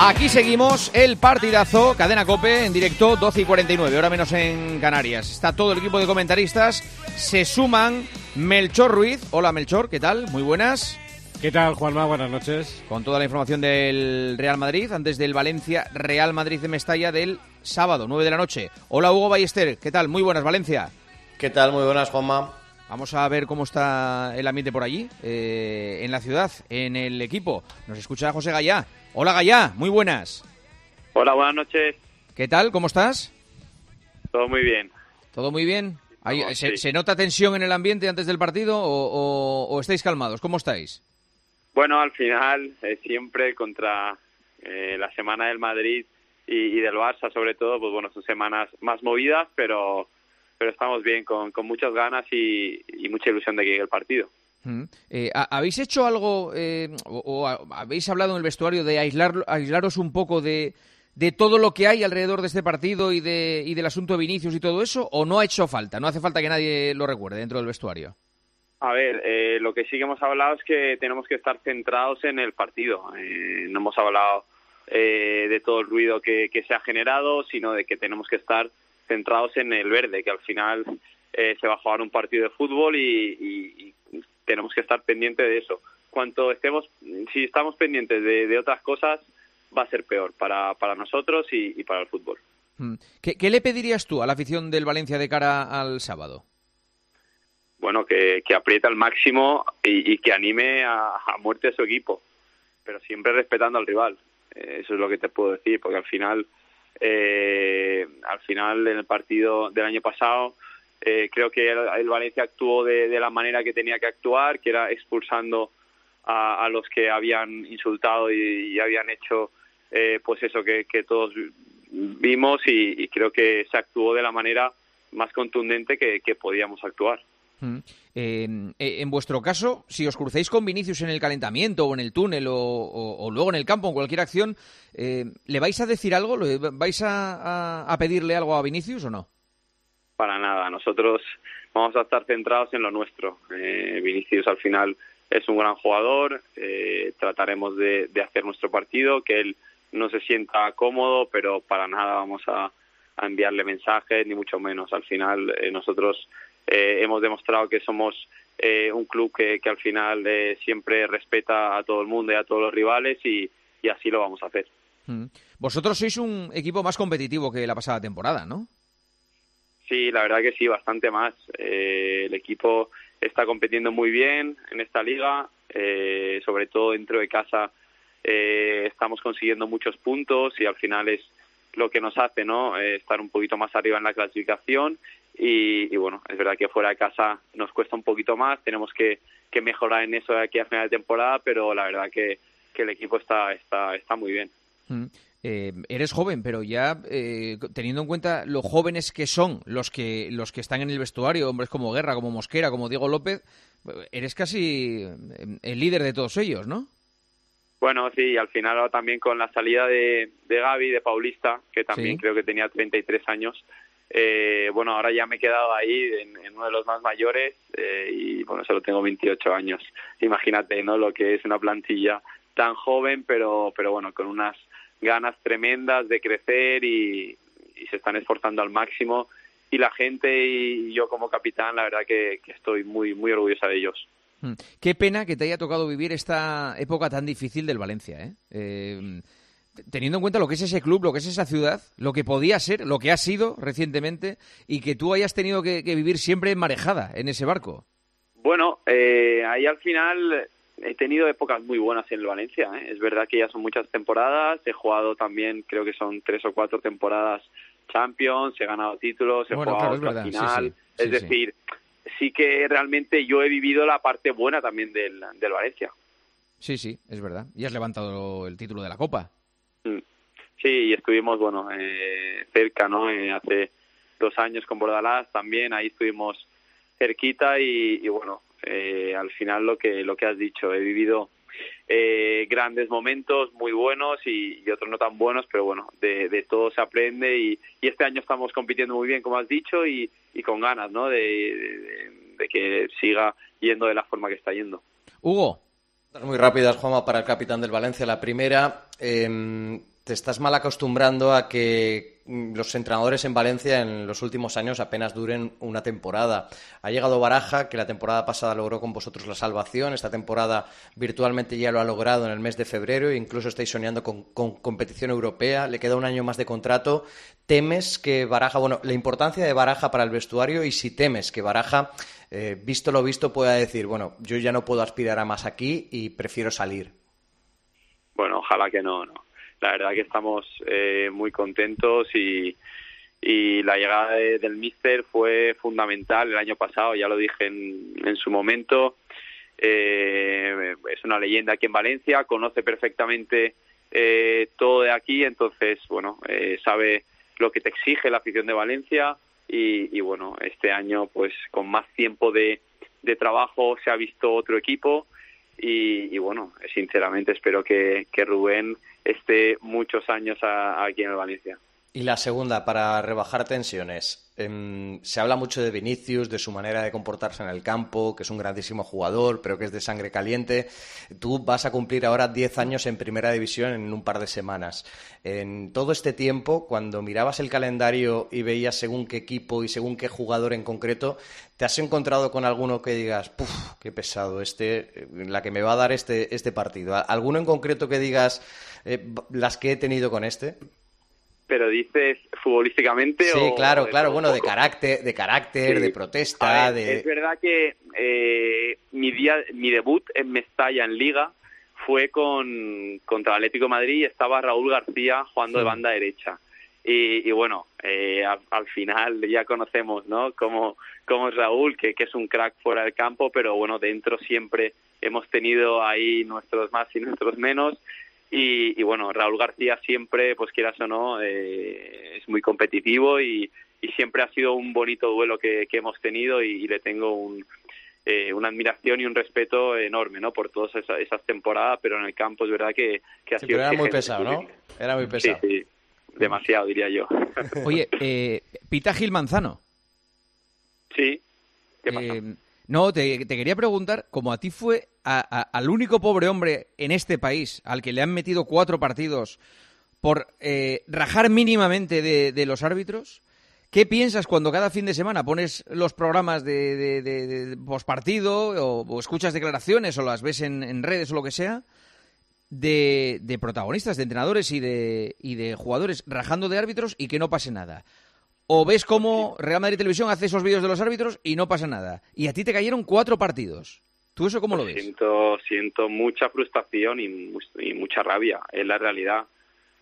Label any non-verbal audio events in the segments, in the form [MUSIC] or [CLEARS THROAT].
Aquí seguimos el partidazo, cadena cope en directo, 12 y 49, hora menos en Canarias. Está todo el equipo de comentaristas, se suman Melchor Ruiz. Hola Melchor, ¿qué tal? Muy buenas. ¿Qué tal, Juanma? Buenas noches. Con toda la información del Real Madrid, antes del Valencia Real Madrid de Mestalla del sábado, 9 de la noche. Hola Hugo Ballester, ¿qué tal? Muy buenas, Valencia. ¿Qué tal? Muy buenas, Juanma. Vamos a ver cómo está el ambiente por allí, eh, en la ciudad, en el equipo. Nos escucha José Gallá. Hola Gallá, muy buenas. Hola, buenas noches. ¿Qué tal? ¿Cómo estás? Todo muy bien. ¿Todo muy bien? Hay- ¿se, sí. se nota tensión en el ambiente antes del partido o, o- o estáis calmados? ¿Cómo estáis? Bueno, al final, eh, siempre contra eh, la semana del Madrid y, y del Barça, sobre todo, pues bueno, son semanas más movidas, pero, pero estamos bien, con, con muchas ganas y, y mucha ilusión de que llegue el partido. Eh, ¿ha- ¿Habéis hecho algo eh, o, o ha- habéis hablado en el vestuario de aislar, aislaros un poco de, de todo lo que hay alrededor de este partido y, de, y del asunto de Vinicius y todo eso? ¿O no ha hecho falta? No hace falta que nadie lo recuerde dentro del vestuario. A ver, eh, lo que sí que hemos hablado es que tenemos que estar centrados en el partido. Eh, no hemos hablado eh, de todo el ruido que, que se ha generado, sino de que tenemos que estar centrados en el verde, que al final eh, se va a jugar un partido de fútbol y tenemos que estar pendientes de eso. Cuanto estemos, si estamos pendientes de, de otras cosas, va a ser peor para, para nosotros y, y para el fútbol. Mm. ¿Qué, qué le pedirías tú a la afición del Valencia de cara al sábado? bueno, que, que aprieta al máximo y, y que anime a, a muerte a su equipo, pero siempre respetando al rival. Eh, eso es lo que te puedo decir, porque al final, eh, al final en el partido del año pasado, eh, creo que el, Valencia actuó de, la manera que tenía que actuar, que era expulsando a, los que habían insultado y, habían hecho, eh, pues eso que, todos vimos y, creo que se actuó de la manera más contundente que- podíamos actuar. Mm. Eh, eh, en vuestro caso, si os crucéis con Vinicius en el calentamiento o en el túnel o, luego en el campo, en cualquier acción, eh, ¿le vais a decir algo? ¿Le ¿Vais a- a pedirle algo a Vinicius o no? Para nada, nosotros vamos a estar centrados en lo nuestro. Eh, Vinicius al final es un gran jugador, eh, trataremos de, hacer nuestro partido, que él no se sienta cómodo, pero para nada vamos a, a enviarle mensajes, ni mucho menos. Al final eh, nosotros eh, hemos demostrado que somos eh, un club que, que al final eh, siempre respeta a todo el mundo y a todos los rivales y, y así lo vamos a hacer. Mm. Vosotros sois un equipo más competitivo que la pasada temporada, ¿no? Sí, la verdad que sí, bastante más. Eh, el equipo está compitiendo muy bien en esta liga, eh, sobre todo dentro de casa eh, estamos consiguiendo muchos puntos y al final es lo que nos hace no Eh, estar un poquito más arriba en la clasificación y, y bueno, es verdad que fuera de casa nos cuesta un poquito más, tenemos que, que mejorar en eso de aquí a final de temporada, pero la verdad que, que el equipo está, está, está muy bien. Eh, eres joven, pero ya eh, teniendo en cuenta lo jóvenes que son los que los que están en el vestuario, hombres como Guerra, como Mosquera, como Diego López, eres casi eh, el líder de todos ellos, ¿no? Bueno, sí, al final ahora también con la salida de, de Gaby, de Paulista, que también Sí. creo que tenía 33 años, eh, bueno, ahora ya me he quedado ahí en, en uno de los más mayores eh, y bueno, solo tengo 28 años. Imagínate, ¿no? Lo que es una plantilla tan joven, pero, pero bueno, con unas ganas tremendas de crecer y, y se están esforzando al máximo. Y la gente y yo como capitán, la verdad que, que estoy muy, muy orgullosa de ellos. Mm. Qué pena que te haya tocado vivir esta época tan difícil del Valencia, ¿eh? Eh, teniendo en cuenta lo que es ese club, lo que es esa ciudad, lo que podía ser, lo que ha sido recientemente, y que tú hayas tenido que, que vivir siempre marejada en ese barco. Bueno, eh, ahí al final he tenido épocas muy buenas en el Valencia. ¿eh? Es verdad que ya son muchas temporadas. He jugado también, creo que son tres o cuatro temporadas Champions. He ganado títulos, he Bueno, jugado claro, es final. sí, sí, es sí. decir, sí que realmente yo he vivido la parte buena también del, del Valencia. Sí, sí, es verdad. Y has levantado el título de la Copa. Mm. Sí, y estuvimos, bueno, eh, cerca, ¿no? Eh, hace dos años con Bordalás también, ahí estuvimos cerquita y, y bueno, eh, al final lo que, lo que has dicho, he vivido eh, grandes momentos muy buenos y, y, otros no tan buenos, pero bueno, de, de todo se aprende y, y, este año estamos compitiendo muy bien, como has dicho, y, y con ganas, ¿no? De, de, de, que siga yendo de la forma que está yendo. Hugo. Muy rápidas, Juanma, para el capitán del Valencia. La primera, eh, te estás mal acostumbrando a que los entrenadores en Valencia en los últimos años apenas duren una temporada. Ha llegado Baraja, que la temporada pasada logró con vosotros la salvación. Esta temporada virtualmente ya lo ha logrado en el mes de febrero. Incluso estáis soñando con, con competición europea. Le queda un año más de contrato. ¿Temes que Baraja, bueno, la importancia de Baraja para el vestuario y si temes que Baraja, eh, visto lo visto, pueda decir, bueno, yo ya no puedo aspirar a más aquí y prefiero salir? Bueno, ojalá que no, no la verdad que estamos eh, muy contentos y, y la llegada de, del míster fue fundamental el año pasado, ya lo dije en, en su momento. Eh, es una leyenda aquí en Valencia, conoce perfectamente eh, todo de aquí, entonces, bueno, eh, sabe lo que te exige la afición de Valencia y, y bueno, este año, pues con más tiempo de, de trabajo se ha visto otro equipo y, y bueno, sinceramente espero que, Rubén esté muchos años aquí en el Valencia. Y la segunda, para rebajar tensiones. Eh, se habla mucho de Vinicius, de su manera de comportarse en el campo, que es un grandísimo jugador, pero que es de sangre caliente. Tú vas a cumplir ahora 10 años en primera división en un par de semanas. En todo este tiempo, cuando mirabas el calendario y veías según qué equipo y según qué jugador en concreto, ¿te has encontrado con alguno que digas, puf, qué pesado este, la que me va a dar este, este partido? ¿Alguno en concreto que digas, eh, las que he tenido con este? Pero dices futbolísticamente sí, o claro claro bueno de carácter de carácter sí. de protesta ver, de es verdad que eh, mi día mi debut en Mestalla en Liga fue con contra el Atlético de Madrid y estaba Raúl García jugando sí. de banda derecha y, y bueno eh, al, al, final ya conocemos no cómo, cómo es Raúl que, que es un crack fuera del campo pero bueno dentro siempre hemos tenido ahí nuestros más y nuestros menos y, y, bueno, Raúl García siempre, pues quieras o no, eh, es muy competitivo y, y, siempre ha sido un bonito duelo que, que hemos tenido y, y le tengo un, eh, una admiración y un respeto enorme, ¿no? Por todas esas, esas temporadas, pero en el campo es verdad que, que ha sí, sido... Pero era muy pesado, ¿no? Era muy pesado. Sí, sí, demasiado, diría yo. Oye, eh, Pita Gil Manzano. Sí, ¿qué pasa? No, te, quería preguntar, como a ti fue a, al único pobre hombre en este país al que le han metido cuatro partidos por eh, rajar mínimamente de, los árbitros, ¿qué piensas cuando cada fin de semana pones los programas de, de, de pospartido o, escuchas declaraciones o las ves en, en redes o lo que sea? De, protagonistas, de entrenadores y de, y de jugadores rajando de árbitros y que no pase nada o ves cómo Real Madrid Televisión hace esos vídeos de los árbitros y no pasa nada. Y a ti te cayeron cuatro partidos. ¿Tú eso cómo lo ves? Siento, siento mucha frustración y, y mucha rabia, es la realidad.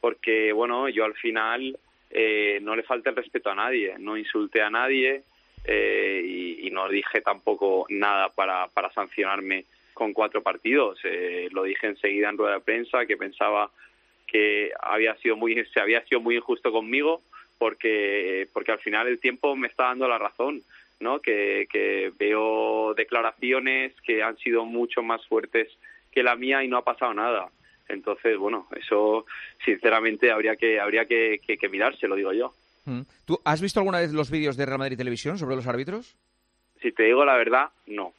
Porque, bueno, yo al final eh, no le falta el respeto a nadie, no insulté a nadie eh, y, y, no dije tampoco nada para, para sancionarme con cuatro partidos. Eh, lo dije enseguida en rueda de prensa que pensaba que había sido muy, se había sido muy injusto conmigo porque porque al final el tiempo me está dando la razón no que, que veo declaraciones que han sido mucho más fuertes que la mía y no ha pasado nada entonces bueno eso sinceramente habría que habría que, que, que mirarse lo digo yo ¿Tú has visto alguna vez los vídeos de Real Madrid Televisión sobre los árbitros? Si te digo la verdad, no.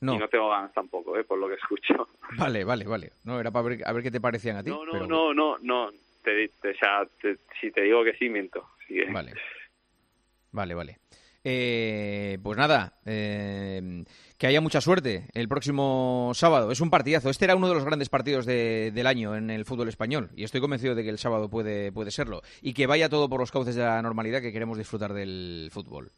No. Y no tengo ganas tampoco, ¿eh? por lo que escucho. [LAUGHS] Vale, vale, vale. No, era para ver, a ver qué te parecían a ti. No, no, pero... no, no, no. Te, te, o sea, te, si te digo que sí, miento. Que... Vale. Vale, vale. Eh, pues nada, eh, que haya mucha suerte el próximo sábado. Es un partidazo. Este era uno de los grandes partidos de, del año en el fútbol español y estoy convencido de que el sábado puede, puede serlo. Y que vaya todo por los cauces de la normalidad que queremos disfrutar del fútbol.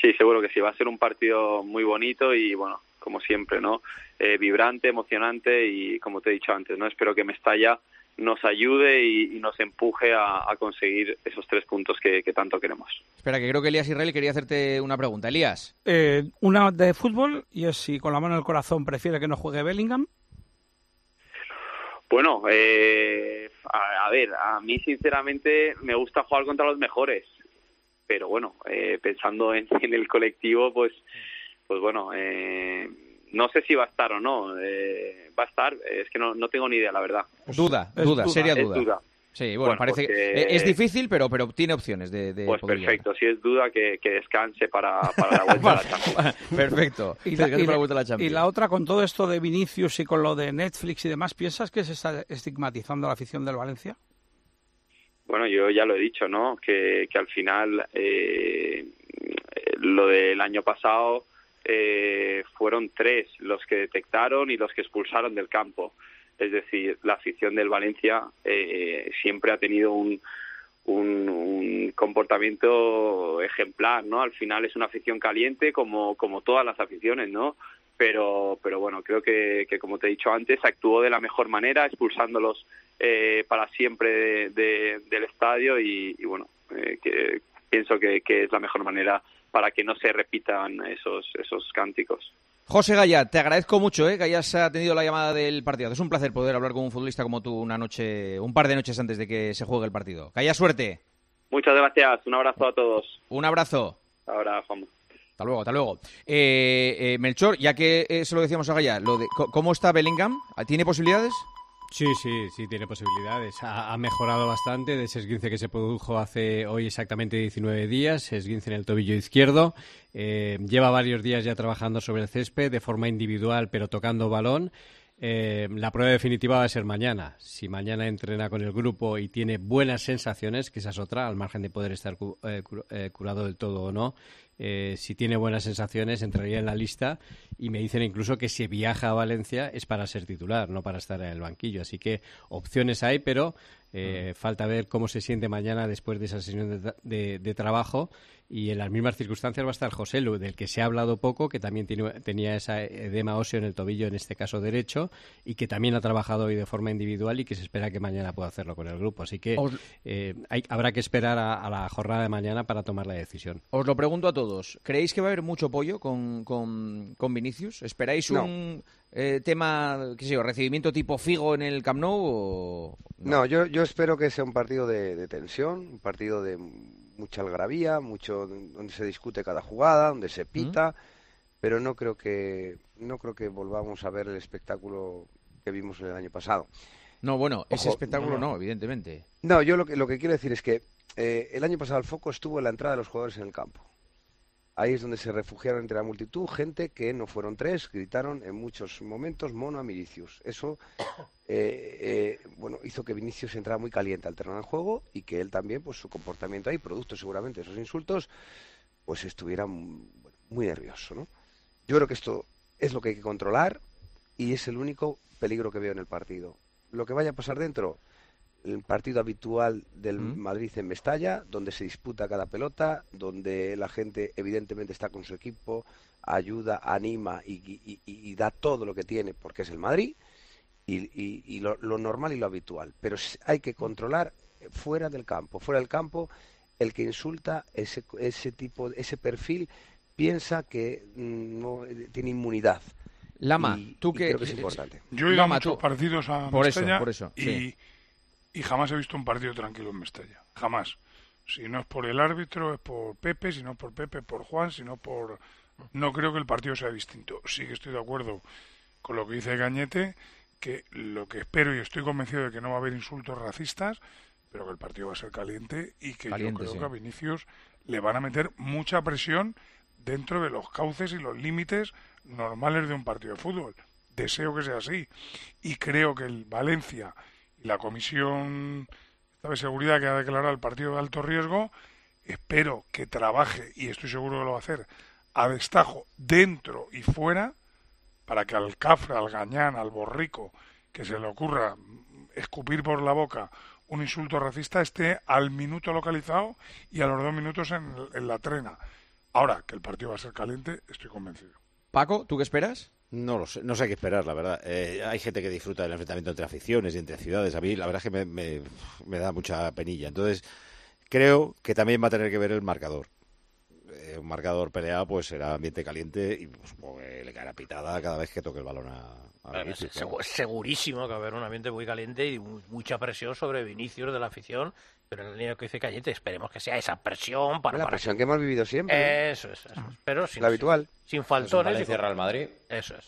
Sí, seguro que sí. Va a ser un partido muy bonito y, bueno, como siempre, ¿no? Eh, vibrante, emocionante y, como te he dicho antes, ¿no? Espero que Mestalla nos ayude y, y nos empuje a, a, conseguir esos tres puntos que, que, tanto queremos. Espera, que creo que Elías Israel quería hacerte una pregunta. Elías. Eh, una de fútbol y es si con la mano en el corazón prefiere que no juegue Bellingham. Bueno, eh, a, ver, a mí sinceramente me gusta jugar contra los mejores, pero bueno, eh, pensando en, el colectivo, pues, pues bueno, eh, no sé si va a estar o no. va a estar, es que no, no tengo ni idea, la verdad. Duda, duda, seria duda. duda. Sí, bueno, parece que pues es difícil, pero, pero tiene opciones de, de Pues perfecto, si es duda que, descanse para, la vuelta a la Champions. perfecto. ¿Y la, otra, con todo esto de Vinicius y con lo de Netflix y demás, ¿piensas que se está estigmatizando la afición del Valencia? Bueno, yo ya lo he dicho, ¿no? Que, que al final eh, lo del año pasado eh, fueron tres los que detectaron y los que expulsaron del campo es decir, la afición del Valencia eh, siempre ha tenido un, un, comportamiento ejemplar, ¿no? Al final es una afición caliente como, como todas las aficiones, ¿no? Pero, pero bueno, creo que, que como te he dicho antes, actuó de la mejor manera, expulsándolos eh, para siempre del estadio y, bueno, eh, que pienso que, que es la mejor manera para que no se repitan esos, esos cánticos. José Gaya, te agradezco mucho ¿eh? que hayas atendido la llamada del partido. Es un placer poder hablar con un futbolista como tú una noche, un par de noches antes de que se juegue el partido. Que haya suerte. Muchas gracias. Un abrazo a todos. Un abrazo. Ahora, Juan. Hasta luego, hasta luego. Eh, eh, Melchor, ya que eh, se lo decíamos a Gaya, lo de, ¿cómo está Bellingham? ¿Tiene posibilidades? Sí, sí, sí, tiene posibilidades. Ha, mejorado bastante de ese esguince que se produjo hace hoy exactamente 19 días, esguince en el tobillo izquierdo. Eh, lleva varios días ya trabajando sobre el césped de forma individual, pero tocando balón. Eh, la prueba definitiva va a ser mañana. Si mañana entrena con el grupo y tiene buenas sensaciones, que esa es otra, al margen de poder estar eh, curado del todo o no, eh, si tiene buenas sensaciones, entraría en la lista y me dicen incluso que si viaja a Valencia es para ser titular, no para estar en el banquillo. Así que opciones hay, pero eh, falta ver cómo se siente mañana después de esa sesión de, trabajo. Y en las mismas circunstancias va a estar José Lu, del que se ha hablado poco, que también tenía esa edema óseo en el tobillo, en este caso derecho, y que también ha trabajado hoy de forma individual y que se espera que mañana pueda hacerlo con el grupo. Así que eh, habrá que esperar a, la jornada de mañana para tomar la decisión. Os lo pregunto a todos. ¿Creéis que va a haber mucho apoyo con, con, Vinicius? ¿Esperáis un eh, tema, qué sé yo, recibimiento tipo Figo en el Camp Nou? no, yo, yo espero que sea un partido de, tensión, un partido de mucha algarabía, mucho donde se discute cada jugada, donde se pita, pero no creo que no creo que volvamos a ver el espectáculo que vimos el año pasado. No, bueno, ese espectáculo no, evidentemente. No, yo lo que, lo que quiero decir es que eh, el año pasado el foco estuvo en la entrada de los jugadores en el campo. Ahí es donde se refugiaron entre la multitud gente que no fueron tres, gritaron en muchos momentos mono a Vinicius. Eso eh, eh, bueno, hizo que Vinicius entrara muy caliente al terreno de juego y que él también, pues su comportamiento ahí, producto seguramente de esos insultos, pues estuviera muy nervioso. ¿no? Yo creo que esto es lo que hay que controlar y es el único peligro que veo en el partido. Lo que vaya a pasar dentro, el partido habitual del Madrid en Mestalla, donde se disputa cada pelota, donde la gente evidentemente está con su equipo, ayuda, anima y, da todo lo que tiene porque es el Madrid y, lo, normal y lo habitual. Pero hay que controlar fuera del campo, fuera del campo el que insulta ese, ese tipo, ese perfil piensa que mm, no tiene inmunidad. Lama, tú que, creo que es importante. Yo he ido a muchos partidos a por Mestalla por eso, y y jamás he visto un partido tranquilo en Mestalla. Jamás. Si no es por el árbitro, es por Pepe, si no por Pepe, por Juan, si no por... No creo que el partido sea distinto. Sí que estoy de acuerdo con lo que dice Gañete, que lo que espero y estoy convencido de que no va a haber insultos racistas, pero que el partido va a ser caliente y que yo creo que a Vinicius le van a meter mucha presión dentro de los cauces y los límites normales de un partido de fútbol. Deseo que sea así. Y creo que el Valencia la Comisión de Seguridad que ha declarado el partido de alto riesgo, espero que trabaje, y estoy seguro que lo va a hacer, a destajo dentro y fuera, para que al cafre, al gañán, al borrico, que se le ocurra escupir por la boca un insulto racista, esté al minuto localizado y a los dos minutos en, en la trena. Ahora, que el partido va a ser caliente, estoy convencido. Paco, ¿tú qué esperas? No lo sé, no sé qué esperar, la verdad. Eh, hay gente que disfruta del enfrentamiento entre aficiones y entre ciudades. A mí, la verdad es que me, me, da mucha penilla. Entonces, creo que también va a tener que ver el marcador. Eh, un marcador peleado, pues será ambiente caliente y pues, que le caerá pitada cada vez que toque el balón a, a Vinicius, claro. segurísimo que va a haber un ambiente muy caliente y mu- mucha presión sobre Vinicius de la afición, pero en la línea que dice Cañete esperemos que sea esa presión para... La para- presión que hemos vivido siempre. Eso es, eso es. Pero sin, La habitual. sin faltones. y Valencia con- Real Madrid. Eso es.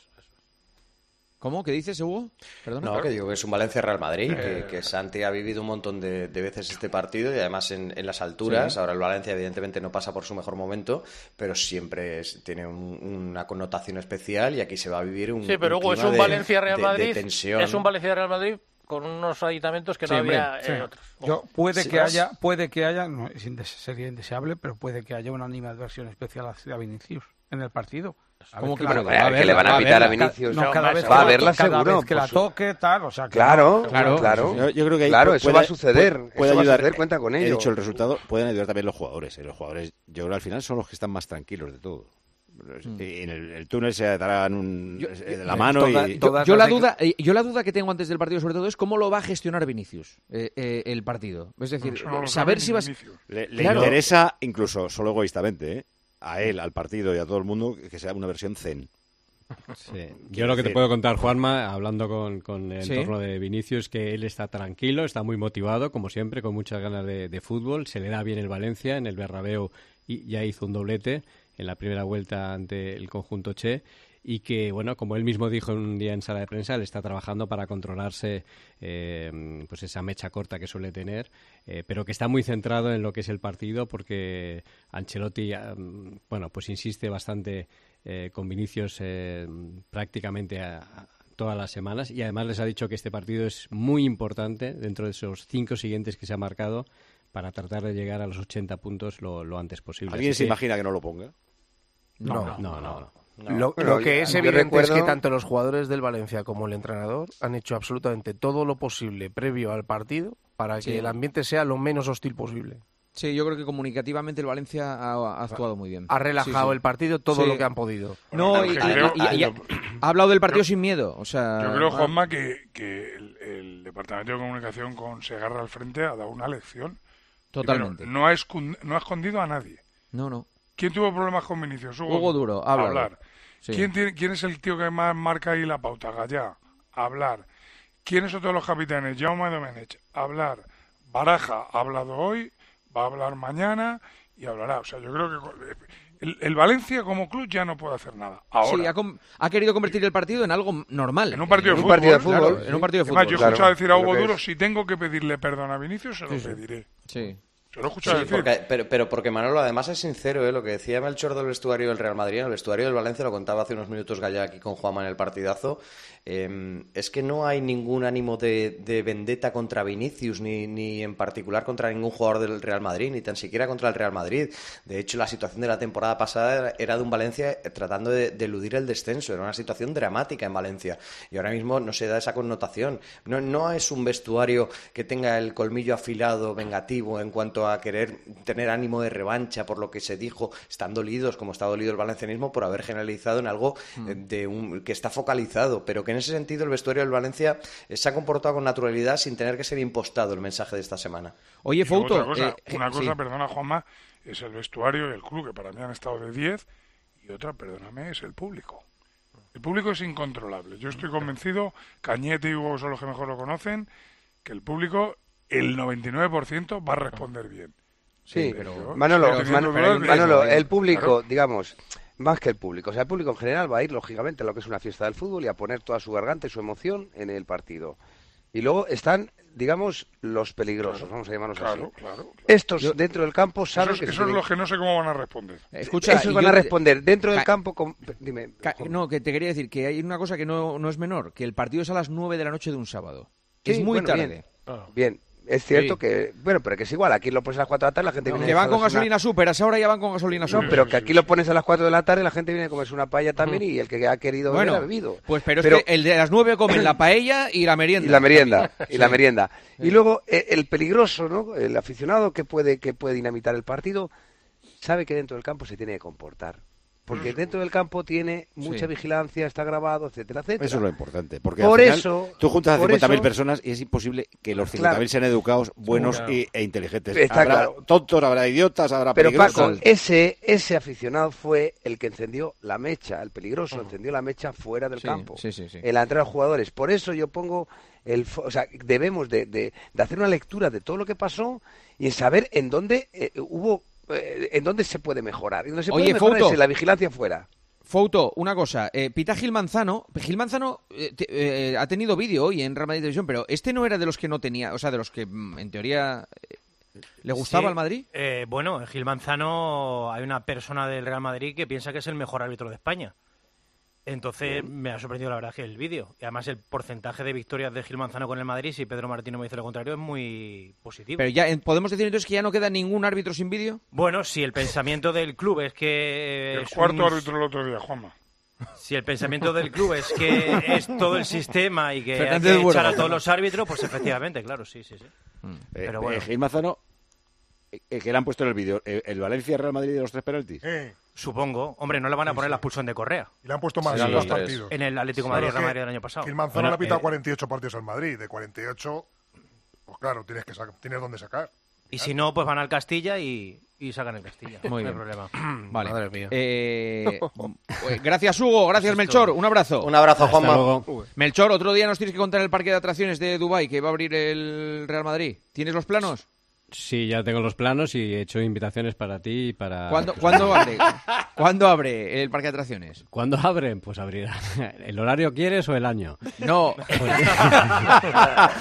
¿Cómo? ¿Qué dices, Hugo? Perdona. No, que digo que es un Valencia Real Madrid, que, Eh. que Santi ha vivido un montón de, de veces este partido y además en, en las alturas. Sí. Ahora el Valencia evidentemente no pasa por su mejor momento, pero siempre es- tiene un- una connotación especial y aquí se va a vivir un Sí, pero un Hugo, es un Valencia-Real de- de Madrid. tensión. Es un Valencia-Real Madrid con unos aditamentos que no Sí, hombre, había en sí. otros. Yo, puede que haya, puede que haya, no es sería indeseable, pero puede que haya una animadversión especial hacia Vinicius en el partido. A ¿Cómo ver que a que le van a pitar a verla. Vinicius? No, cada vez Va que a la verla to- cada seguro, vez que la toque, tal, o sea, que Claro, no, claro, claro. Yo, yo creo que ahí Claro, pu- eso va a suceder, pu- eso va a ayudar, suceder, cuenta con He ello. dicho el resultado, pueden ayudar también los jugadores. ¿eh? Los jugadores, yo creo al final son los que están más tranquilos de todo. Y en el, el túnel se darán un, eh, la mano y... yo, yo la duda, eh, yo la duda que tengo antes del partido sobre todo es cómo lo va a gestionar Vinicius eh, eh, el partido. Es decir, no saber sabe si vas Vinicius. Le, le Claro. interesa, incluso solo egoístamente, ¿eh? a él, al partido y a todo el mundo, que sea una versión zen. Sí. Yo lo que te puedo contar, Juanma, hablando con, con el Sí. entorno de Vinicius, que él está tranquilo, está muy motivado, como siempre, con muchas ganas de, de fútbol. Se le da bien el Valencia, en el Bernabéu y ya hizo un doblete en la primera vuelta ante el conjunto Che y que, bueno, como él mismo dijo un día en sala de prensa, él está trabajando para controlarse eh, pues esa mecha corta que suele tener, eh, pero que está muy centrado en lo que es el partido porque Ancelotti, ah, bueno, pues insiste bastante eh, con Vinicius eh, prácticamente a- a todas las semanas y además les ha dicho que este partido es muy importante dentro de esos cinco siguientes que se ha marcado para tratar de llegar a los 80 puntos lo, lo antes posible. ¿Alguien Así se que- imagina que no lo ponga? No, no, no. no. Lo, que es evidente recuerdo- es que tanto los jugadores del Valencia como el entrenador han hecho absolutamente todo lo posible previo al partido para que Sí. el ambiente sea lo menos hostil posible. Sí, yo creo que comunicativamente el Valencia ha, ha actuado muy bien. Ha relajado Sí, sí. el partido todo Sí. lo que han podido. No, y, y- Creo- y- y- y- ha hablado del partido sin miedo. O sea, Yo creo, Juanma, que, que el, el Departamento de Comunicación con Segarra al frente ha dado una lección. Totalmente. No, ha no ha escondido a nadie. No, no. ¿Quién tuvo problemas con Vinicius? Hugo Duro, háblalo. Hablar. Sí. ¿Quién, tiene- ¿Quién es el tío que más marca ahí la pauta? Gallá. Hablar. ¿Quiénes son todos los capitanes? Jaume Domenech. Hablar. Baraja ha hablado hoy, va a hablar mañana y hablará. O sea, yo creo que el, el Valencia como club ya no puede hacer nada. Ahora. Sí, ha, com- ha querido convertir el partido en algo normal. En un partido de En fútbol. claro, en un partido de Además, fútbol. yo he escuchado decir a Hugo Duro, es. si tengo que pedirle perdón a Vinicius, se lo Sí, sí. pediré. Sí. He escuchado Sí, porque- pero, pero porque Manolo además es sincero, ¿eh? lo que decía Melchor del vestuario del Real Madrid, el vestuario del Valencia, lo contaba hace unos minutos Gallá aquí con Juanma en el partidazo, eh, es que no hay ningún ánimo de, de vendetta contra Vinicius, ni, ni en particular contra ningún jugador del Real Madrid, ni tan siquiera contra el Real Madrid. De hecho, la situación de la temporada pasada era- era de un Valencia tratando de, de eludir el descenso, era una situación dramática en Valencia, y ahora mismo no se da esa connotación. No, no es un vestuario que tenga el colmillo afilado, vengativo, en cuanto a querer tener ánimo de revancha por lo que se dijo, están dolidos, como está dolido el valencianismo, por haber generalizado en algo eh, de un, que está focalizado, pero que en ese sentido el vestuario del Valencia eh, se ha comportado con naturalidad sin tener que ser impostado el mensaje de esta semana. Oye, Fouto, Otra cosa, eh, una sí. cosa perdona Juanma, es el vestuario y el club, que para mí han estado de 10, y otra, perdóname, es el público. El público es incontrolable. Yo estoy convencido, Cañete y Hugo son los que mejor lo conocen, que el público, el 99% va a responder bien. Sí, Yo Manolo, el público, digamos, más que el público, o sea, el público en general va a ir, lógicamente, a lo que es una fiesta del fútbol y a poner toda su garganta y su emoción en el partido. Y luego están, digamos, los peligrosos, vamos a llamarlos Claro, así. claro, Estos dentro del campo saben Esos, que se esos tienen- los que no sé cómo van a responder. Escucha, esos van yo a responder dentro del Ca- campo con... Dime. No, que te quería decir que hay una cosa que no, no es menor, que el partido es a las 9 de la noche de un sábado. Que Sí, es muy bueno, tarde. Bien, Bien, es cierto Sí. que... Bueno, pero que es igual, aquí lo pones a las 4 de la tarde, la gente viene que van con gasolina una- super, a esa hora ya van con gasolina No, super. pero que aquí lo pones a las 4 de la tarde, la gente viene a comerse una paella también y el que ha querido beber Bueno, ha bebido. Pues pero, es que el de las 9 comen la [CLEARS THROAT] paella y la merienda. Y la merienda, y la merienda. Y luego eh, el peligroso, ¿no? El aficionado que puede que puede dinamitar el partido sabe que dentro del campo se tiene que comportar. Porque dentro del campo tiene mucha Sí. vigilancia, está grabado, etcétera, etcétera. Eso es lo importante. Porque Por al final, eso- tú juntas a por 50.000 eso- personas y es imposible que los 50.000 Claro. sean educados, buenos Claro. y- e inteligentes. Está habrá claro. tontos, habrá idiotas, habrá Pero peligrosos. Paco, ese, ese aficionado fue el que encendió la mecha, el peligroso, encendió la mecha fuera del Sí, campo. sí, sí, sí. En la entrada de jugadores. Por eso yo pongo el... fo- O sea, debemos de, de- de hacer una lectura de todo lo que pasó y saber en dónde eh, hubo... eh, en dónde se puede mejorar. Y donde se Oye, puede mejorar Fouto. es en la vigilancia fuera. Fouto, una cosa, eh, pita Gil Manzano, Gil Manzano eh, te- eh, ha tenido vídeo hoy en Real Madrid Televisión, pero este no era de los que no tenía, o sea, de los que mm, en teoría eh, le gustaba Sí, al Madrid. eh, bueno, en Gil Manzano hay una persona del Real Madrid que piensa que es el mejor árbitro de España. Entonces me ha sorprendido la verdad que el vídeo. Y además el porcentaje de victorias de Gil Manzano con el Madrid, si Pedro Martino me dice lo contrario, es muy positivo. Pero ya eh, podemos decir entonces que ya no queda ningún árbitro sin vídeo. Bueno, si el pensamiento del club es que... El es cuarto un- árbitro el otro día, Juanma. Si el pensamiento del club es que es todo el sistema y que hay que Bueno. echar a todos los árbitros, pues efectivamente, claro, sí, sí, sí. Eh, Pero eh, bueno. Gil Manzano, eh, eh, que le han puesto en el vídeo, eh, ¿el Valencia-Real Madrid de los tres penaltis? Supongo. Hombre, no le van a poner la expulsión de Correa. Y le han puesto más, partidos. En el Atlético Madrid, Real Madrid del año pasado. Gil Manzano Bueno, le ha pitado eh, 48 partidos al Madrid. De 48, pues claro, tienes, que sacar, tienes dónde sacar. Y si no, pues van al Castilla y, y sacan el Castilla. Muy no bien. hay problema. [CLEARS THROAT] Vale. Madre mía. Eh, [LAUGHS] pues, gracias, Hugo. Gracias, Melchor. Un abrazo. Un abrazo, Juanma. Melchor, otro día nos tienes que contar el parque de atracciones de Dubai que va a abrir el Real Madrid. ¿Tienes los planos? Sí, ya tengo los planos y he hecho invitaciones para ti y para... ¿Cuándo, ¿cuándo abre? [LAUGHS] ¿Cuándo abre el parque de atracciones? ¿Cuándo abren? Pues abrirá. [LAUGHS] ¿El horario quieres o el año? No.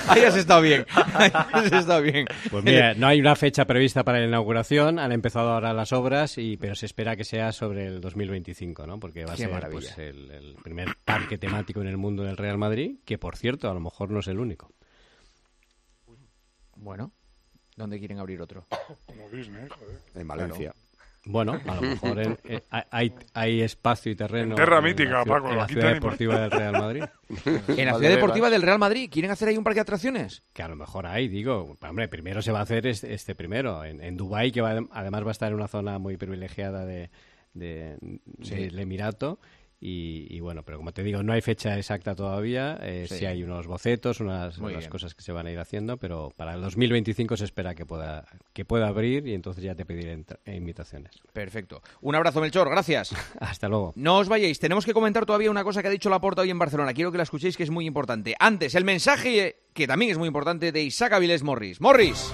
Ahí has estado bien. Ahí has estado bien. Pues mira, no hay una fecha prevista para la inauguración, han empezado ahora las obras, y pero se espera que sea sobre el 2025, ¿no? Porque va a Qué ser pues, el, el primer parque temático en el mundo del Real Madrid, que por cierto, a lo mejor no es el único. Bueno, ¿dónde quieren abrir otro? [COUGHS] Como Disney, joder. En Valencia. Bueno, a lo [LAUGHS] mejor en- en- hay, hay espacio y terreno En Terra en mítica, la, ciudad- Paco, en la ciudad deportiva del Real Madrid. [LAUGHS] En la ciudad deportiva del Real Madrid. ¿Quieren hacer ahí un parque de atracciones? Que a lo mejor hay, digo. Hombre, primero se va a hacer este, este primero, en, en Dubái, que va- además va a estar en una zona muy privilegiada de, de- Sí. del Emirato. Y, y bueno, pero como te digo, no hay fecha exacta todavía. Eh, sí. Sí. hay unos bocetos, unas, cosas que se van a ir haciendo, pero para el 2025 se espera que pueda, que pueda abrir y entonces ya te pediré invitaciones. Perfecto. Un abrazo, Melchor. Gracias. [LAUGHS] Hasta luego. No os vayáis, tenemos que comentar todavía una cosa que ha dicho Laporta hoy en Barcelona. Quiero que la escuchéis, que es muy importante. Antes, el mensaje que también es muy importante de Isaac Avilés Morris. Morris.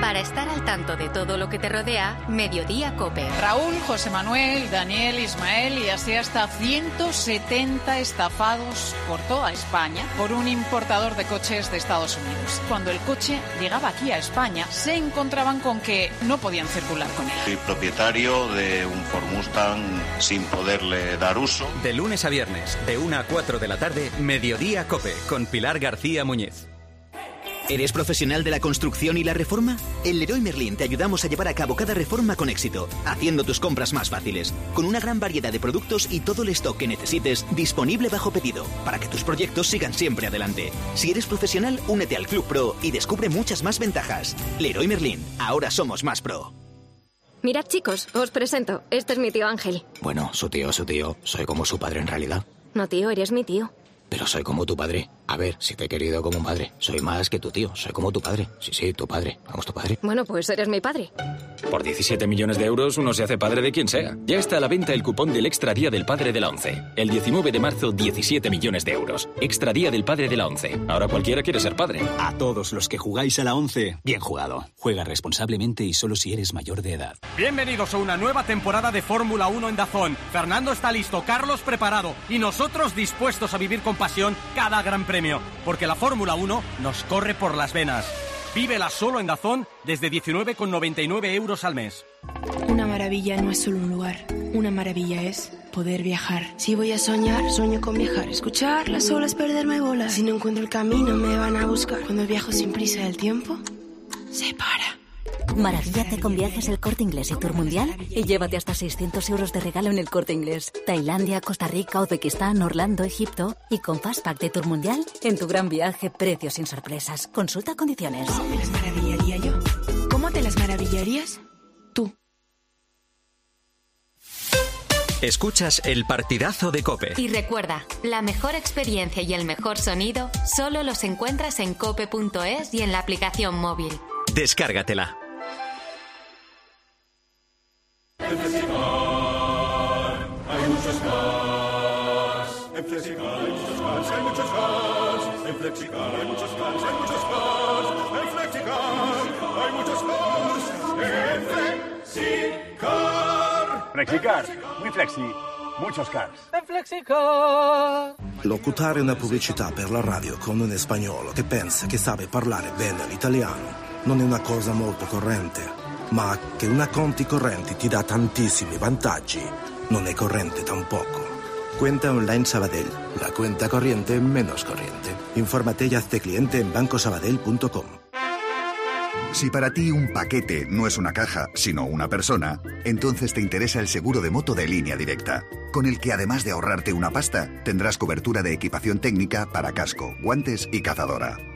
Para estar al tanto de todo lo que te rodea, Mediodía Cope. Raúl, José Manuel, Daniel, Ismael y así hasta 170 estafados por toda España por un importador de coches de Estados Unidos. Cuando el coche llegaba aquí a España, se encontraban con que no podían circular con él. Soy propietario de un Ford Mustang sin poderle dar uso. De lunes a viernes, de 1 a 4 de la tarde, Mediodía Cope, con Pilar García Muñiz. ¿Eres profesional de la construcción y la reforma? En Leroy Merlin te ayudamos a llevar a cabo cada reforma con éxito, haciendo tus compras más fáciles, con una gran variedad de productos y todo el stock que necesites disponible bajo pedido, para que tus proyectos sigan siempre adelante. Si eres profesional, únete al Club Pro y descubre muchas más ventajas. Leroy Merlin, ahora somos más pro. Mirad chicos, os presento. Este es mi tío Ángel. Bueno, su tío, su tío, soy como su padre en realidad, No tío, eres mi tío. pero soy como tu padre. A ver, si te he querido como madre. Soy más que tu tío. Soy como tu padre. Sí, sí, tu padre. Vamos, tu padre. Bueno, pues eres mi padre. Por 17 millones de euros uno se hace padre de quien sea. Ya está a la venta el cupón del Extra Día del Padre de la ONCE. El 19 de marzo, 17 millones de euros. Extra Día del Padre de la ONCE. Ahora cualquiera quiere ser padre. A todos los que jugáis a la 11, bien jugado. Juega responsablemente y solo si eres mayor de edad. Bienvenidos a una nueva temporada de Fórmula 1 en Dazón. Fernando está listo, Carlos preparado y nosotros dispuestos a vivir con pasión cada gran premio. Porque la Fórmula 1 nos corre por las venas. Vívela solo en Dazón desde 19,99 euros al mes. Una maravilla no es solo un lugar. Una maravilla es poder viajar. Si voy a soñar, sueño con viajar. Escuchar las olas, perderme bolas. Si no encuentro el camino, me van a buscar. Cuando viajo sin prisa, el tiempo se para. Maravíllate con viajes el corte inglés y Tour Mundial y llévate hasta 600 euros de regalo en el corte inglés. Tailandia, Costa Rica, Uzbekistán, Orlando, Egipto y con Fastpack de Tour Mundial en tu gran viaje, precios sin sorpresas. Consulta condiciones. ¿Cómo te las maravillaría yo? ¿Cómo te las maravillarías? Escuchas el partidazo de Cope. Y recuerda, la mejor experiencia y el mejor sonido solo los encuentras en cope.es y en la aplicación móvil. Descárgatela. En Flexicar hay muchos más. En Flexicar hay muchos más, hay muchos más. En Flexicar hay muchos más, hay muchos más. En Flexicar hay muchos más. En Flexicar. Flexicar, muy flexi, muchos cars. Locutare una pubblicità per la radio con un spagnolo che pensa che sabe parlare bene l'italiano non è una cosa molto corrente, ma che una conti correnti ti dà tantissimi vantaggi non è corrente tampoco. Cuenta online Sabadell, la cuenta corriente menos corriente. Infórmate y hazte cliente en bancosabadell.com. Si para ti un paquete no es una caja, sino una persona, entonces te interesa el seguro de moto de línea directa, con el que además de ahorrarte una pasta, tendrás cobertura de equipación técnica para casco, guantes y cazadora.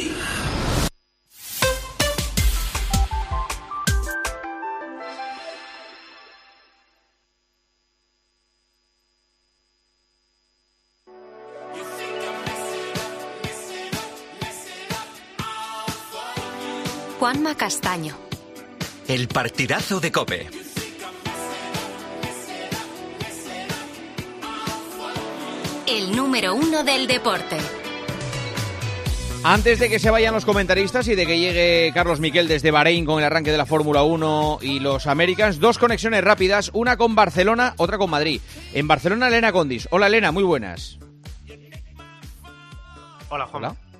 Juanma Castaño. El partidazo de Cope. El número uno del deporte. Antes de que se vayan los comentaristas y de que llegue Carlos Miquel desde Bahrein con el arranque de la Fórmula 1 y los Americans, dos conexiones rápidas, una con Barcelona, otra con Madrid. En Barcelona, Elena Condis. Hola, Elena, muy buenas. Hola, Juan.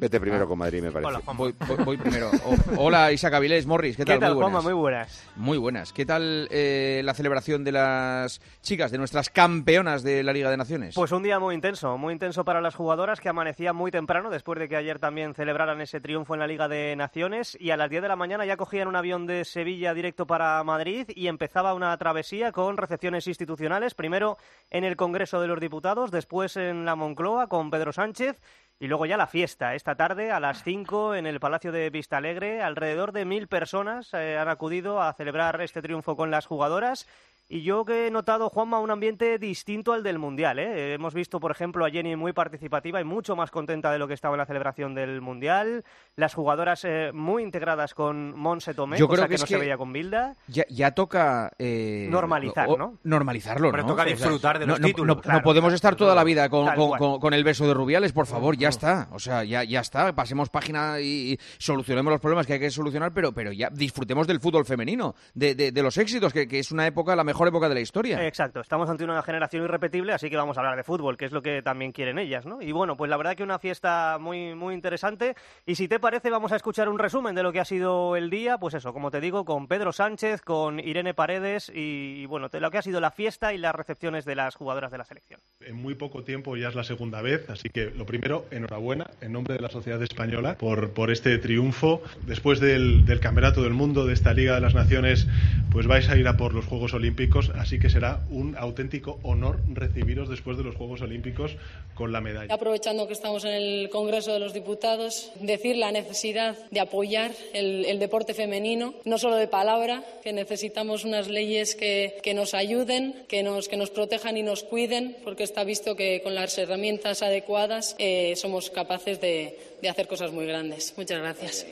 Vete primero con Madrid, me parece. Hola, Juanma. Voy, voy- voy [LAUGHS] primero. O- hola, Isaac Avilés, Morris, ¿qué tal? ¿Qué tal, muy buenas. Juanma? Muy buenas. Muy buenas. ¿Qué tal eh, la celebración de las chicas, de nuestras campeonas de la Liga de Naciones? Pues un día muy intenso, muy intenso para las jugadoras que amanecía muy temprano después de que ayer también celebraran ese triunfo en la Liga de Naciones y a las 10 de la mañana ya cogían un avión de Sevilla directo para Madrid y empezaba una travesía con recepciones institucionales, primero en el Congreso de los Diputados, después en la Moncloa con Pedro Sánchez y luego ya la fiesta. Esta tarde a las 5 en el Palacio de Vistalegre, alrededor de mil personas eh, han acudido a celebrar este triunfo con las jugadoras. Y yo que he notado, Juanma, un ambiente distinto al del Mundial. ¿eh? Hemos visto, por ejemplo, a Jenny muy participativa y mucho más contenta de lo que estaba en la celebración del Mundial. Las jugadoras eh, muy integradas con Monse Tomé, Yo cosa creo que que, es no que se veía con Bilda. Ya, ya toca... eh, Normalizar, o- ¿no? Normalizarlo, Pero ¿no? toca O sea, disfrutar de los no- títulos, No, no claro, podemos estar toda la vida con, con- cual. con- con el beso de Rubiales, por favor, ya está. O sea, ya, ya está. Pasemos página y, y solucionemos los problemas que hay que solucionar, pero, pero ya disfrutemos del fútbol femenino, de, de- de los éxitos, que, que es una época, la mejor mejor época de la historia. Exacto, estamos ante una generación irrepetible, así que vamos a hablar de fútbol, que es lo que también quieren ellas, ¿no? Y bueno, pues la verdad que una fiesta muy, muy interesante. Y si te parece, vamos a escuchar un resumen de lo que ha sido el día, pues eso, como te digo, con Pedro Sánchez, con Irene Paredes y, bueno, de lo que ha sido la fiesta y las recepciones de las jugadoras de la selección. En muy poco tiempo ya es la segunda vez, así que lo primero, enhorabuena en nombre de la sociedad española por, por este triunfo. Después del, del Campeonato del Mundo, de esta Liga de las Naciones, pues vais a ir a por los Juegos Olímpicos, así que será un auténtico honor recibiros después de los Juegos Olímpicos con la medalla. Aprovechando que estamos en el Congreso de los Diputados, decir la necesidad de apoyar el, deporte femenino, no solo de palabra, que necesitamos unas leyes que, que nos ayuden, que nos, que nos protejan y nos cuiden, porque está visto que con las herramientas adecuadas eh, somos capaces de, de hacer cosas muy grandes. Muchas gracias.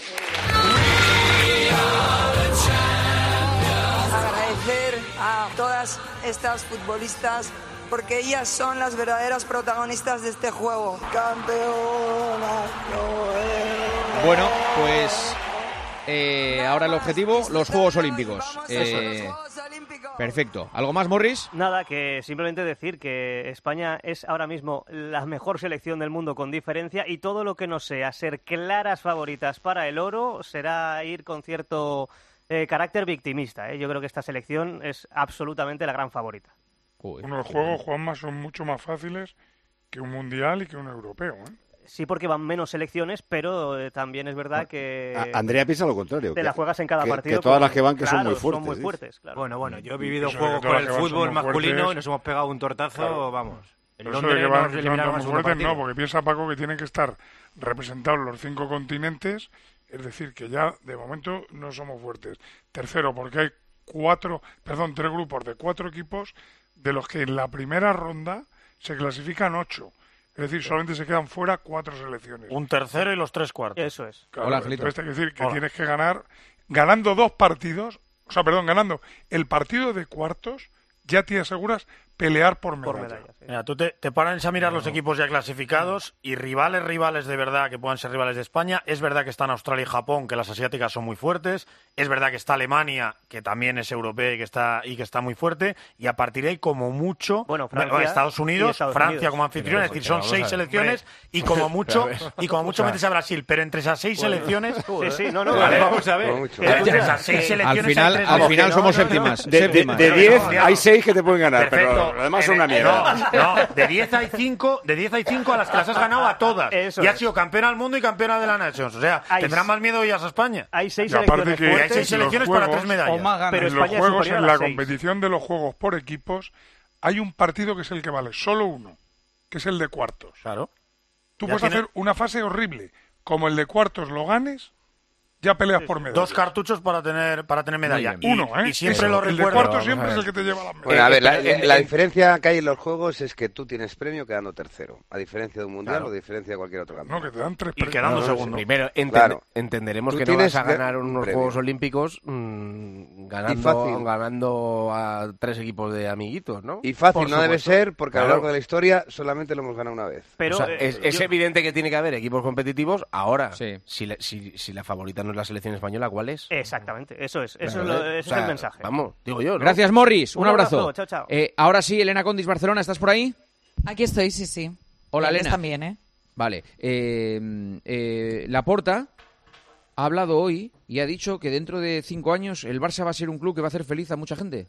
A todas estas futbolistas porque ellas son las verdaderas protagonistas de este juego. Campeona, Bueno, pues eh, ahora el objetivo, los Juegos Olímpicos. Eh, perfecto. ¿Algo más, Morris? Nada, que simplemente decir que España es ahora mismo la mejor selección del mundo con diferencia y todo lo que no sea ser claras favoritas para el oro será ir con cierto eh, carácter victimista. ¿eh? Yo creo que esta selección es absolutamente la gran favorita. Unos juegos, Juanma, son mucho más fáciles que un mundial y que un europeo. ¿eh? Sí, porque van menos selecciones, pero eh, también es verdad que. A- Andrea piensa lo contrario. Te que- la juegas en cada que- partido. Que todas las que van que son muy fuertes. Son muy dice. fuertes, claro. Bueno, bueno, yo he vivido juegos con el fútbol masculino fuertes. y nos hemos pegado un tortazo, Claro. vamos. Pero eso de que van, fuertes, no, partido. porque piensa Paco que tienen que estar representados los cinco continentes, es decir, que ya de momento no somos fuertes. Tercero, porque hay cuatro, perdón, tres grupos de cuatro equipos, de los que en la primera ronda se clasifican ocho. Es decir, solamente se quedan fuera cuatro selecciones. Un tercero y los tres cuartos. Eso es. Claro, Hola, entonces decir que Hola. tienes que ganar, ganando dos partidos, o sea, perdón, ganando el partido de cuartos, ya te aseguras pelear por medalla. Por medallas. sí. Mira, tú te, te pones a mirar los equipos ya clasificados y rivales, rivales de verdad que puedan ser rivales de España. Es verdad que están Australia y Japón, que las asiáticas son muy fuertes. Es verdad que está Alemania, que también es europea y que está, y que está muy fuerte. Y a partir de ahí, como mucho, Bueno, Francia Estados Unidos, Estados Francia Unidos. como anfitrión, es decir, son seis selecciones y como [LAUGHS] mucho, y como mucho metes a Brasil. Pero entre esas seis selecciones, [LAUGHS] Sí, sí, no, no. Vale, vamos a ver. entre esas seis Eh, selecciones Al final, al final somos no, no. séptimas. De, de, séptimas. de 10 No, no. hay 6 que te pueden ganar, Perfecto. pero lo demás son una mierda. No, no, de 10 hay 5, de 10 hay 5 a las que las has [LAUGHS] ganado a todas. Eso y has es. sido campeona del mundo y campeona de la Nations. O sea, Hay- tendrán más miedo ellas a España. Hay seis Y aparte selecciones que- Y hay seis selecciones para juegos, tres medallas. o más ganas. Pero en los juegos, en la seis. competición de los juegos por equipos, hay un partido que es el que vale, solo uno, que es el de cuartos. Claro. Tú Ya puedes tiene- hacer una fase horrible, como el de cuartos lo ganes, ya peleas por medalla. Dos cartuchos para tener, para tener medalla. bien. Y, Uno, ¿eh? y siempre Eso, lo el de recuerdo. cuartos Vamos siempre es el que te lleva las medallas. Bueno, a ver, la, Eh, la diferencia que hay en los juegos es que tú tienes premio quedando tercero, a diferencia de un mundial Claro. o a diferencia de cualquier otro No, campeón. que te dan tres Y premios. quedando No, segundo. Primero, enten- Claro. entenderemos Tú que no tienes vas a ganar un unos premio. Juegos Olímpicos mm, ganando, fácil. ganando a tres equipos de amiguitos, ¿no? Y fácil Por no debe ser porque a lo largo de la historia solamente lo hemos ganado una vez. Pero O sea, eh, es, evidente que tiene que haber equipos competitivos. Ahora, Sí. si, le- si, si la favorita no es la selección española, ¿cuál es? Exactamente, eso es. Eso, Claro, es, lo- ¿eh? ese O sea, es el mensaje. Vamos, digo yo, ¿no? Gracias, Morris. Un, Un abrazo. abrazo, chao, chao. Eh, ahora sí, Elena Condis, Barcelona, ¿estás por ahí? Aquí estoy, sí, sí. Hola, Elena. también, ¿eh? Vale. Eh, eh, Laporta ha hablado hoy y ha dicho que dentro de cinco años el Barça va a ser un club que va a hacer feliz a mucha gente.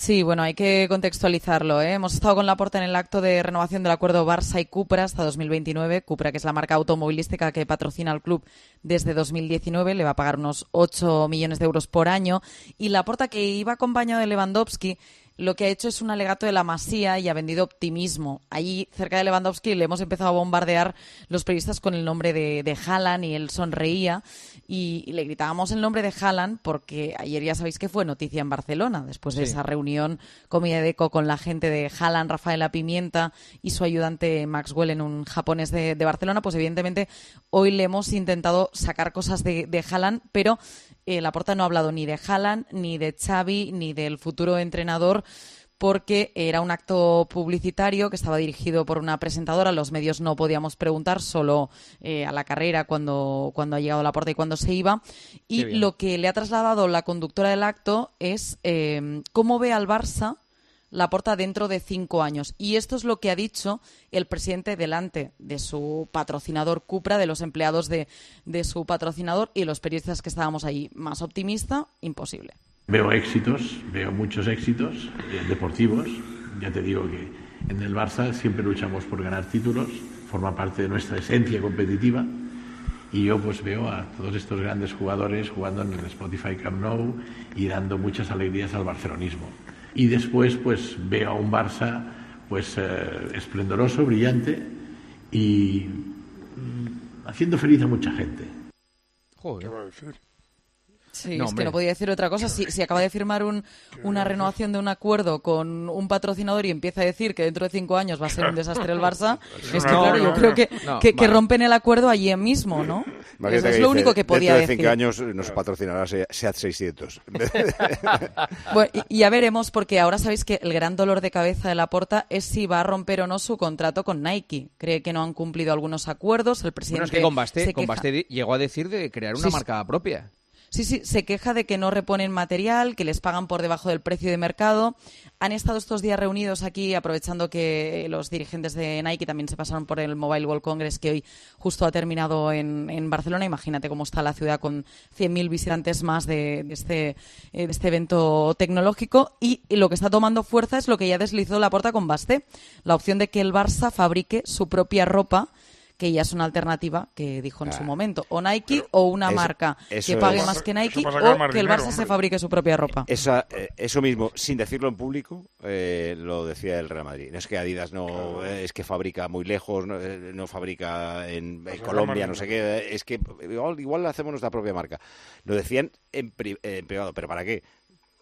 Sí, bueno, hay que contextualizarlo. ¿eh? Hemos estado con Laporta en el acto de renovación del acuerdo Barça y Cupra hasta 2029. Cupra, que es la marca automovilística que patrocina al club desde 2019, le va a pagar unos 8 millones de euros por año. Y Laporta, que iba acompañado de Lewandowski, lo que ha hecho es un alegato de la Masía y ha vendido optimismo. Allí, cerca de Lewandowski, le hemos empezado a bombardear los periodistas con el nombre de, de Haaland y él sonreía. Y, y le gritábamos el nombre de Haaland porque ayer ya sabéis que fue noticia en Barcelona, después de esa reunión comida de eco con la gente de Haaland, Rafaela Pimienta y su ayudante Maxwell en un japonés de, de Barcelona, pues evidentemente hoy le hemos intentado sacar cosas de, de Haaland, pero eh, Laporta no ha hablado ni de Haaland, ni de Xavi, ni del futuro entrenador porque era un acto publicitario que estaba dirigido por una presentadora. Los medios no podíamos preguntar, solo eh, a la carrera cuando, cuando ha llegado la puerta y cuando se iba. Y lo que le ha trasladado la conductora del acto es eh, cómo ve al Barça Laporta dentro de cinco años. Y esto es lo que ha dicho el presidente delante de su patrocinador Cupra, de los empleados de, de su patrocinador y los periodistas que estábamos ahí. Más optimista, imposible. Veo éxitos, veo muchos éxitos eh, deportivos. Ya te digo que en el Barça siempre luchamos por ganar títulos, forma parte de nuestra esencia competitiva. Y yo pues veo a todos estos grandes jugadores jugando en el Spotify Camp Nou y dando muchas alegrías al barcelonismo. Y después pues veo a un Barça pues eh, esplendoroso, brillante y mm, haciendo feliz a mucha gente. Joder. Sí, No, es hombre. que no podía decir otra cosa. Si, si acaba de firmar un- una renovación de un acuerdo con un patrocinador y empieza a decir que dentro de cinco años va a ser un desastre el Barça, [LAUGHS] es que No, claro, yo no, creo que, No, que, rompen el acuerdo allí mismo, ¿no? Imagínate Eso es lo dice, único que podía Dentro de decir. cinco años nos patrocinará Se- SEAT 600. [LAUGHS] Bueno, y, ya veremos, porque ahora sabéis que el gran dolor de cabeza de Laporta es si va a romper o no su contrato con Nike. Cree que no han cumplido algunos acuerdos. El presidente Bueno, es que con Basté, se con queja- Basté di- llegó a decir de crear una sí. marca propia. Sí, sí, se queja de que no reponen material, que les pagan por debajo del precio de mercado. Han estado estos días reunidos aquí, aprovechando que los dirigentes de Nike también se pasaron por el Mobile World Congress, que hoy justo ha terminado en, en Barcelona. Imagínate cómo está la ciudad con 100.000 visitantes más de, este, eh, de este evento tecnológico. Y, y lo que está tomando fuerza es lo que ya deslizó la puerta con Basté, la opción de que el Barça fabrique su propia ropa que ya es una alternativa que dijo en su momento. O Nike o una eso- marca eso que pague es- más que Nike o que el dinero, Barça se fabrique su propia ropa. Esa, eh, eso mismo, sin decirlo en público, eh, lo decía el Real Madrid. No es que Adidas no eh, es que fabrica muy lejos, no, eh, no fabrica en, en sacar Colombia, no sé qué. eh, Es que igual, igual hacemos nuestra propia marca. Lo decían en, pri- en privado, pero ¿para qué?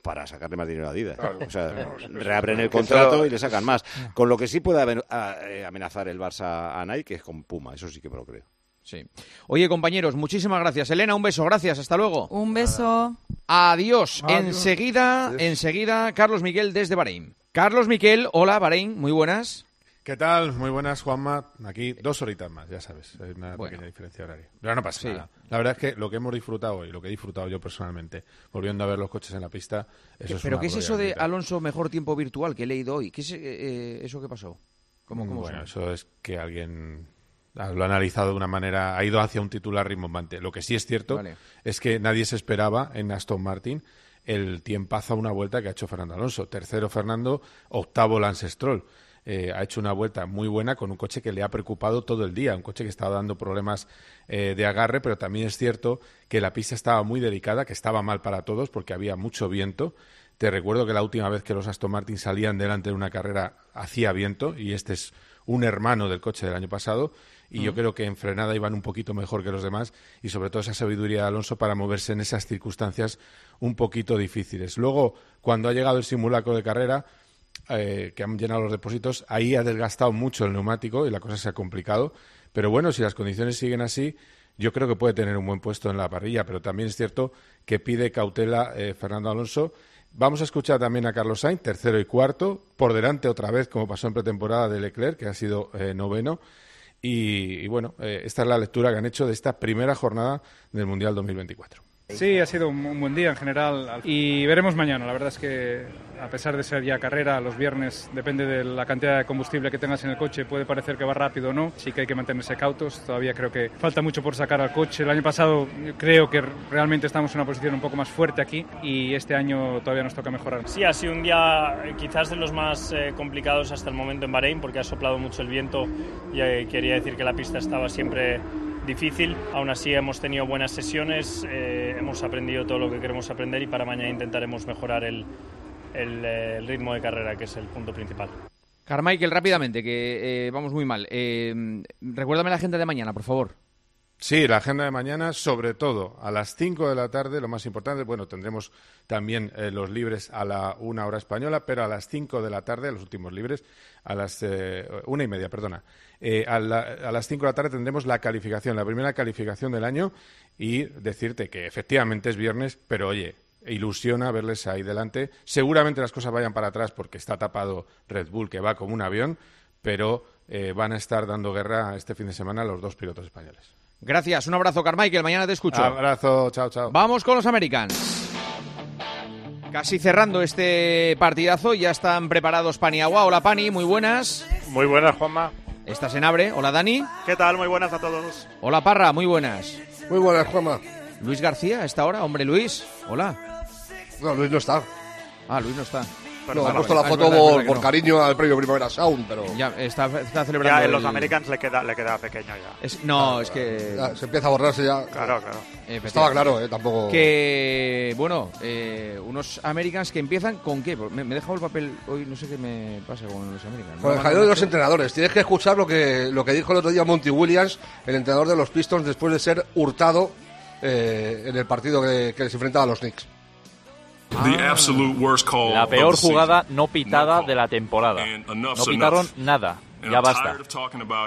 Para sacarle más dinero a Adidas. Claro. O sea, Claro, reabren el contrato y le sacan más. Con lo que sí puede eh, amenazar el Barça a Nike es con Puma. Eso sí que me lo creo. Sí. Oye, compañeros, muchísimas gracias. Elena, un beso, gracias. Hasta luego. Un beso. Adiós. Adiós. Enseguida, enseguida, Carlos Miguel desde Bahrein. Carlos Miquel, hola, Bahrein, muy buenas. ¿Qué tal? Muy buenas, Juanma. Aquí dos horitas más, ya sabes. Hay una pequeña diferencia horaria. Pero no pasa Sí. nada. La verdad es que lo que hemos disfrutado hoy, lo que he disfrutado yo personalmente, volviendo a ver los coches en la pista, eso es ¿Pero una qué es eso de. Alonso mejor tiempo virtual que he leído hoy? ¿Qué es eh, eh, eso que pasó? ¿Cómo, cómo bueno, eso es que alguien lo ha analizado de una manera, ha ido hacia un titular rimbombante. Lo que sí es cierto Vale. es que nadie se esperaba en Aston Martin el tiempazo a una vuelta que ha hecho Fernando Alonso. Tercero Fernando, octavo Lance Stroll. Eh, ha hecho una vuelta muy buena con un coche que le ha preocupado todo el día, un coche que estaba dando problemas eh, de agarre, pero también es cierto que la pista estaba muy delicada, que estaba mal para todos porque había mucho viento. Te recuerdo que la última vez que los Aston Martin salían delante de una carrera hacía viento y este es un hermano del coche del año pasado y yo Mm. creo que en frenada iban un poquito mejor que los demás y sobre todo esa sabiduría de Alonso para moverse en esas circunstancias un poquito difíciles. Luego, cuando ha llegado el simulacro de carrera, eh, que han llenado los depósitos, ahí ha desgastado mucho el neumático y la cosa se ha complicado. Pero bueno, si las condiciones siguen así, yo creo que puede tener un buen puesto en la parrilla, pero también es cierto que pide cautela eh, Fernando Alonso. Vamos a escuchar también a Carlos Sainz, tercero y cuarto, por delante otra vez, como pasó en pretemporada de Leclerc, que ha sido eh, noveno. Y, bueno, esta es la lectura que han hecho de esta primera jornada del Mundial 2024. Sí, ha sido un, buen día en general y veremos mañana. La verdad es que a pesar de ser ya carrera, los viernes depende de la cantidad de combustible que tengas en el coche, puede parecer que va rápido o no. Sí que hay que mantenerse cautos. Todavía creo que falta mucho por sacar al coche. El año pasado creo que realmente estamos en una posición un poco más fuerte aquí y este año todavía nos toca mejorar. Sí, ha sido un día eh, quizás de los más eh, complicados hasta el momento en Bahrein porque ha soplado mucho el viento y eh, quería decir que la pista estaba siempre difícil. Aún así hemos tenido buenas sesiones, eh, hemos aprendido todo lo que queremos aprender y para mañana intentaremos mejorar el, el, eh, el ritmo de carrera, que es el punto principal. Carmichael, rápidamente, que eh, vamos muy mal. Eh, recuérdame la agenda de mañana, por favor. Sí, la agenda de mañana, sobre todo a las 5 de la tarde, lo más importante, bueno, tendremos también eh, los libres a la una hora española, pero a las 5 de la tarde, los últimos libres, a las eh, una y media, perdona, eh, a, la- a las 5 de la tarde tendremos la calificación, la primera calificación del año y decirte que efectivamente es viernes, pero oye, ilusiona verles ahí delante. Seguramente las cosas vayan para atrás porque está tapado Red Bull, que va como un avión, pero eh, van a estar dando guerra este fin de semana los dos pilotos españoles. Gracias, un abrazo, Carmichael. Mañana te escucho. Abrazo, chao, chao. Vamos con los Americans. Casi cerrando este partidazo, ya están preparados Pani Agua. Hola Pani, muy buenas. Muy buenas, Juanma. Estás en Abre. Hola Dani. ¿Qué tal? Muy buenas a todos. Hola Parra, muy buenas. Muy buenas, Juanma. Luis García, a esta hora. Hombre Luis, hola. No, Luis no está. Ah, Luis no está. No, ha puesto la foto verdad, por, no. cariño al premio Primavera Sound, pero... Ya, está, está celebrando. Ya en los el- Americans le queda, le queda pequeño ya. Es- no, es que. Ya, se empieza a borrarse ya. Claro, claro. Estaba claro, ¿eh? Tampoco... Que, bueno, eh, unos Americans que empiezan con qué? Me, me he dejado el papel hoy, no sé qué me pasa con los Americans. Con el No, jaleo de los entrenadores. Tienes que escuchar lo que, lo que dijo el otro día Monty Williams, el entrenador de los Pistons, después de ser hurtado eh, en el partido que, que les enfrentaba a los Knicks. La peor jugada no pitada de la temporada. No pitaron nada. Ya basta.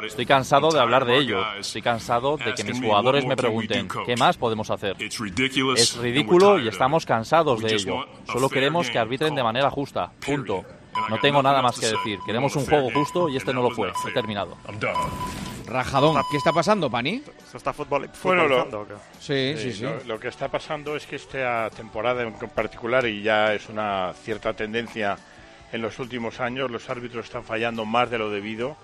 Estoy cansado de hablar de ello. Estoy cansado de que mis jugadores me pregunten, ¿qué más podemos hacer? Es ridículo y estamos cansados de ello. Solo queremos que arbitren de manera justa. Punto. No tengo nada más que decir. Queremos un juego justo y este no lo fue. He terminado. Rajadón. ¿Qué está pasando, Pani? ¿Se está fútbol, Bueno, lo? Sí, sí, sí. Lo, lo que está pasando es que esta temporada en particular, y ya es una cierta tendencia en los últimos años, los árbitros están fallando más de lo debido.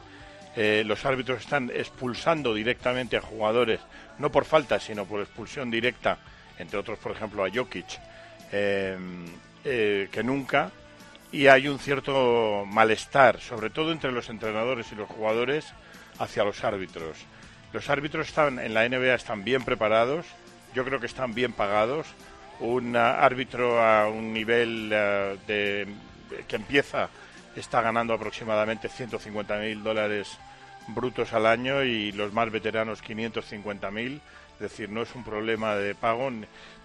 Eh, los árbitros están expulsando directamente a jugadores, no por falta, sino por expulsión directa, entre otros, por ejemplo, a Jokic, eh, eh, que nunca. Y hay un cierto malestar, sobre todo entre los entrenadores y los jugadores, hacia los árbitros. Los árbitros están en la NBA están bien preparados, yo creo que están bien pagados. Un ah, árbitro a un nivel ah, de, que empieza está ganando aproximadamente 150 mil dólares brutos al año y los más veteranos 550 mil. Es decir, no es un problema de pago,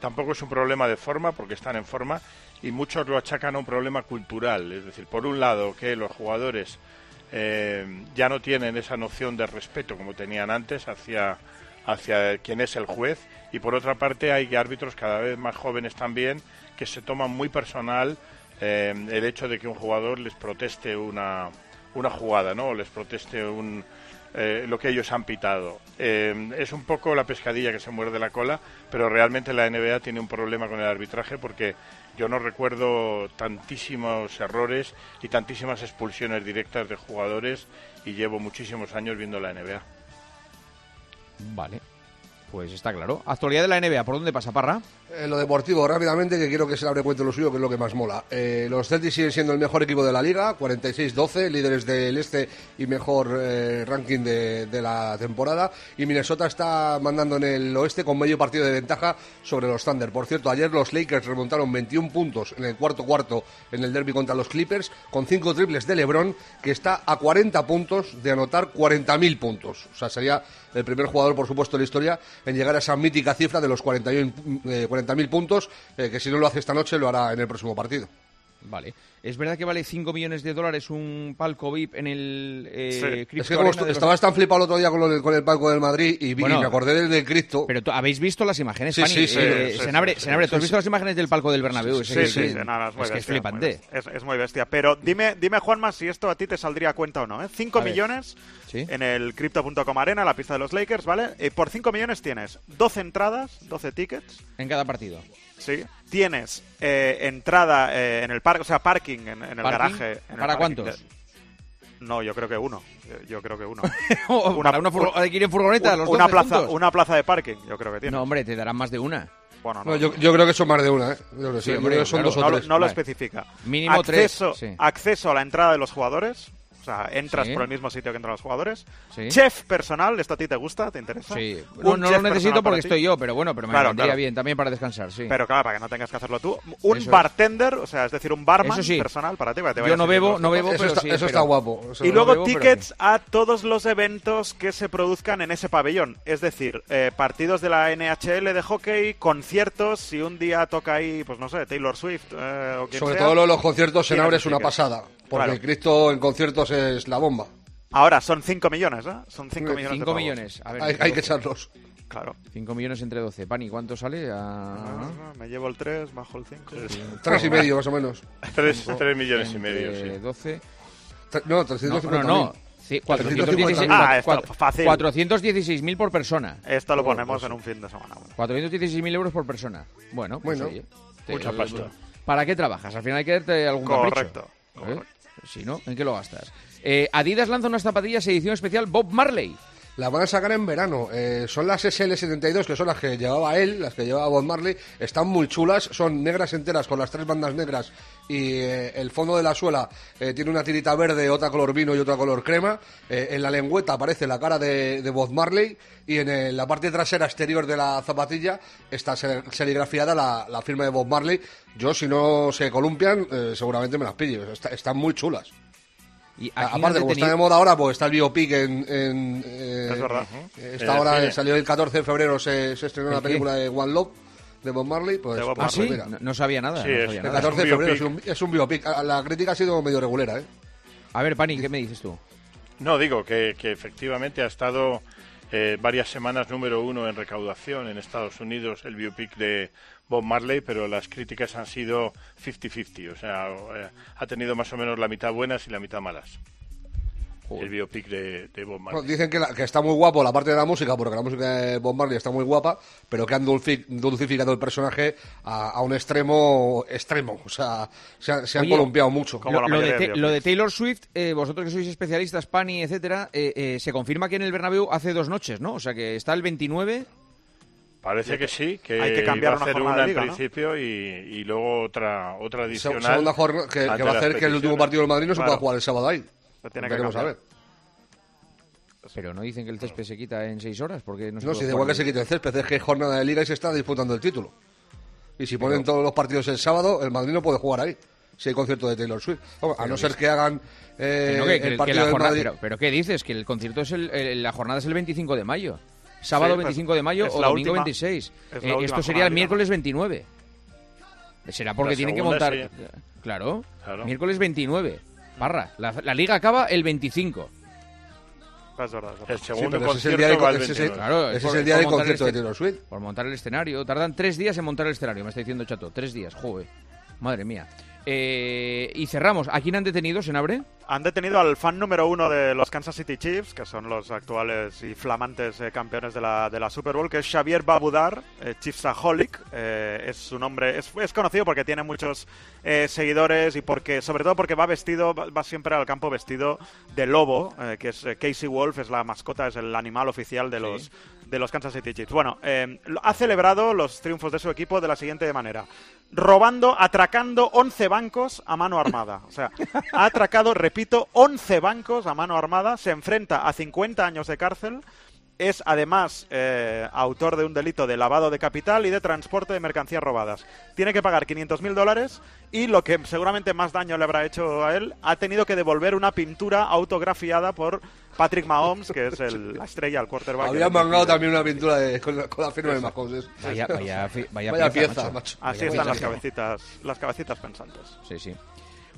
tampoco es un problema de forma, porque están en forma, y muchos lo achacan a un problema cultural. Es decir, por un lado, que los jugadores eh, ya no tienen esa noción de respeto como tenían antes hacia, hacia quien es el juez, y por otra parte hay árbitros cada vez más jóvenes también que se toman muy personal eh, el hecho de que un jugador les proteste una, una jugada, ¿no? O les proteste un, eh, lo que ellos han pitado. Es un poco la pescadilla que se muerde la cola, pero realmente la NBA tiene un problema con el arbitraje porque yo no recuerdo tantísimos errores y tantísimas expulsiones directas de jugadores y llevo muchísimos años viendo la NBA. Vale. Pues está claro. Actualidad de la NBA, ¿por dónde pasa, Parra? En lo deportivo, rápidamente, que quiero que se abre cuenta lo suyo, que es lo que más mola. Eh, los Celtics siguen siendo el mejor equipo de la liga, 46-12, líderes del este y mejor eh, ranking de, la temporada. Y Minnesota está mandando en el oeste con medio partido de ventaja sobre los Thunder. Por cierto, ayer los Lakers remontaron 21 puntos en el cuarto cuarto en el derby contra los Clippers, con cinco triples de LeBron, que está a 40 puntos de anotar 40.000 puntos. O sea, sería el primer jugador, por supuesto, de la historia en llegar a esa mítica cifra de los 41, eh, 40.000 puntos, eh, que si no lo hace esta noche lo hará en el próximo partido. Vale. ¿Es verdad que vale 5 millones de dólares un palco VIP en el eh, Crypto Es que como est- los- estabas tan flipado el otro día con, lo del- con el palco del Madrid y, vi- Bueno, y me acordé del de Cristo. Pero tú- habéis visto las imágenes, Sí, Pani? sí, sí, Eh, sí, Senabre, sí, Senabre, sí, ¿tú has sí, visto las imágenes del palco del Bernabéu? Sí, sí, sí, no, es muy es que es bestia, flipante. muy bestia. Es, es muy bestia. Pero dime, dime, Juanma, si esto a ti te saldría a cuenta o no. ¿eh? 5 A ver. millones Sí. en el Crypto.com Arena, la pista de los Lakers, ¿vale? Eh, por 5 millones tienes 12 entradas, 12 tickets. En cada partido. Sí. Tienes eh, entrada eh, en el parque, o sea, parking en, en el ¿Parking? garaje. en ¿Para cuántos? de- No, yo creo que uno. Yo- creo que uno. [LAUGHS] ¿Para una furgoneta, un- los una 12 plaza, juntos? una plaza de parking, yo creo que tiene. No, hombre, te darán más de una. Bueno, No, yo, yo creo que son más de una, ¿eh? Yo creo que sí, Sí, yo hombre, creo que son claro. dos o no, lo- tres. no lo Vale. especifica. Mínimo acceso, tres, sí. acceso a la entrada de los jugadores. O sea, entras Sí. por el mismo sitio que entran los jugadores. Sí. Chef personal, ¿esto a ti te gusta? ¿Te interesa? Sí. Un No, no lo necesito porque ti. estoy yo, pero bueno, pero me Claro, vendría claro. bien también para descansar, sí. Pero claro, para que no tengas que hacerlo tú. Un Eso es. bartender, o sea, es decir, un barman sí. personal para ti. Para que te Yo no bebo, no bebo, Eso pero está, sí, eso pero- está guapo. eso- Y no luego pero tickets a todos los eventos que se produzcan en ese pabellón. Es decir, eh, partidos de la NHL de hockey, conciertos, si un día toca ahí, pues no sé, Taylor Swift eh, o quien Sobre sea, todo lo de los conciertos en el es una pasada. Porque Claro. el Cristo en conciertos es la bomba. Ahora, son 5 millones, ¿eh? Son 5 millones. de 5 pavos. millones. A ver, Hay, hay que echarlos. Claro. 5 millones entre 12. Pani, ¿cuánto sale? A... Ah, Me llevo el 3, bajo el 5. Tres y medio, más o menos. [LAUGHS] Tres, tres millones y medio, sí. 12. Tre- No, No, 350 no, no. Sí, 416, Ah. 416.000 por persona. Esto lo ponemos pues en un fin de semana. bueno. 416.000 euros por persona. Bueno, pues Bueno, oye. mucha te- pasta. ¿para qué trabajas? Al final hay que darte algún capricho. Correcto, ¿Eh? Si no, ¿en qué lo gastas? Eh, Adidas lanza unas zapatillas edición especial Bob Marley. La van a sacar en verano. Eh, son las SL72, que son las que llevaba él, las que llevaba Bob Marley. Están muy chulas, son negras enteras con las tres bandas negras y eh, el fondo de la suela eh, tiene una tirita verde, otra color vino y otra color crema. Eh, en la lengüeta aparece la cara de, de Bob Marley y en el- la parte trasera exterior de la zapatilla está ser- serigrafiada la, la firma de Bob Marley. Yo, si no se columpian, eh, seguramente me las pillo. Está- están muy chulas. Y Aparte, como está de moda ahora, pues está el biopic en... en, eh, Es verdad. eh, Esta hora salió el 14 de febrero, se, se estrenó ¿El la qué? película de One Love de Bob Marley. Pues, De Bob pues ¿Ah, sí? mira. No, no sabía nada. Sí, no es- sabía El nada. 14 de un febrero es biopic. un, es un biopic. Ah, La crítica ha sido medio regulera, ¿eh? A ver, Pani, ¿qué me dices tú? No, digo que, que efectivamente ha estado eh, varias semanas número uno en recaudación en Estados Unidos el biopic de Bob Marley, pero las críticas han sido 50-50, o sea, eh, ha tenido más o menos la mitad buenas y la mitad malas. El biopic de, de Bob Marley. Bueno, dicen que, la- que está muy guapo la parte de la música, porque la música de Bob Marley está muy guapa, pero que han dulci- dulcificado el personaje a, a un extremo extremo. O sea, se, han- se han Oye, columpiado mucho. Lo, lo de, Te- lo de Taylor Swift, eh, vosotros que sois especialistas, Pani, etcétera, eh, eh, se confirma que en el Bernabéu hace dos noches, ¿no? O sea, que está el 29... Parece que sí, que, Hay que cambiar va a una hacer jornada una de en liga, ¿no? principio y, y luego otra otra Se- adicional. segunda jornada que, que va a hacer que el último partido del Madrid no se Claro. pueda jugar el sábado ahí. Se tiene que Veremos a cambiar. ver. Pero no dicen que el césped se quita en seis horas, porque no se No, si igual que se quite el césped, es que es jornada de liga y se está disputando el título. Y si ponen todos los partidos el sábado, el Madrid no puede jugar ahí. Si hay concierto de Taylor Swift. Vamos, a no ser que hagan eh, no, que- el que partido del Madrid. pero, pero ¿qué dices? Que el concierto es el, el- la jornada es el 25 de mayo. Sábado Sí, pues, 25 de mayo o domingo última- 26. es la Eh, esto sería el miércoles 29. Será porque La tienen que montar... sí. Claro, Claro. miércoles 29. Parra, la, la liga acaba el 25. Es verdad, es verdad. El segundo ese es el día de- va el ese es el- 29. Claro, Ese por- es el día por del montar concierto de Taylor Swift. Por montar el escenario. Tardan tres días en montar el escenario, me está diciendo Chato. Tres días, joder. Madre mía. Eh, y cerramos. ¿A quién han detenido, Senabre? Han detenido al fan número uno de los Kansas City Chiefs, que son los actuales y flamantes eh, campeones de la, de la Super Bowl, que es Xavier Babudar, eh, Chiefsaholic. Eh, es su nombre, es, es conocido porque tiene muchos eh, seguidores y porque, sobre todo porque va vestido, va, va siempre al campo vestido de lobo, que es Casey Wolf, es la mascota, es el animal oficial de los de los Kansas City Chiefs. Bueno, ha celebrado los triunfos de su equipo de la siguiente manera. Robando, atracando 11 bancos a mano armada. O sea, ha atracado, [LAUGHS] repito, 11 bancos a mano armada. Se enfrenta a 50 años de cárcel. Es además eh, autor de un delito de lavado de capital y de transporte de mercancías robadas. Tiene que pagar 500.000 dólares y lo que seguramente más daño le habrá hecho a él, ha tenido que devolver una pintura autografiada por Patrick Mahomes, que es el- la estrella, el quarterback. Habían del mangado también una pintura de- con, la, con la firma de Mahomes. Vaya, vaya, vaya, Vaya pieza, pieza, macho. macho. Así Vaya están las cabecitas, las cabecitas pensantes. Sí, sí.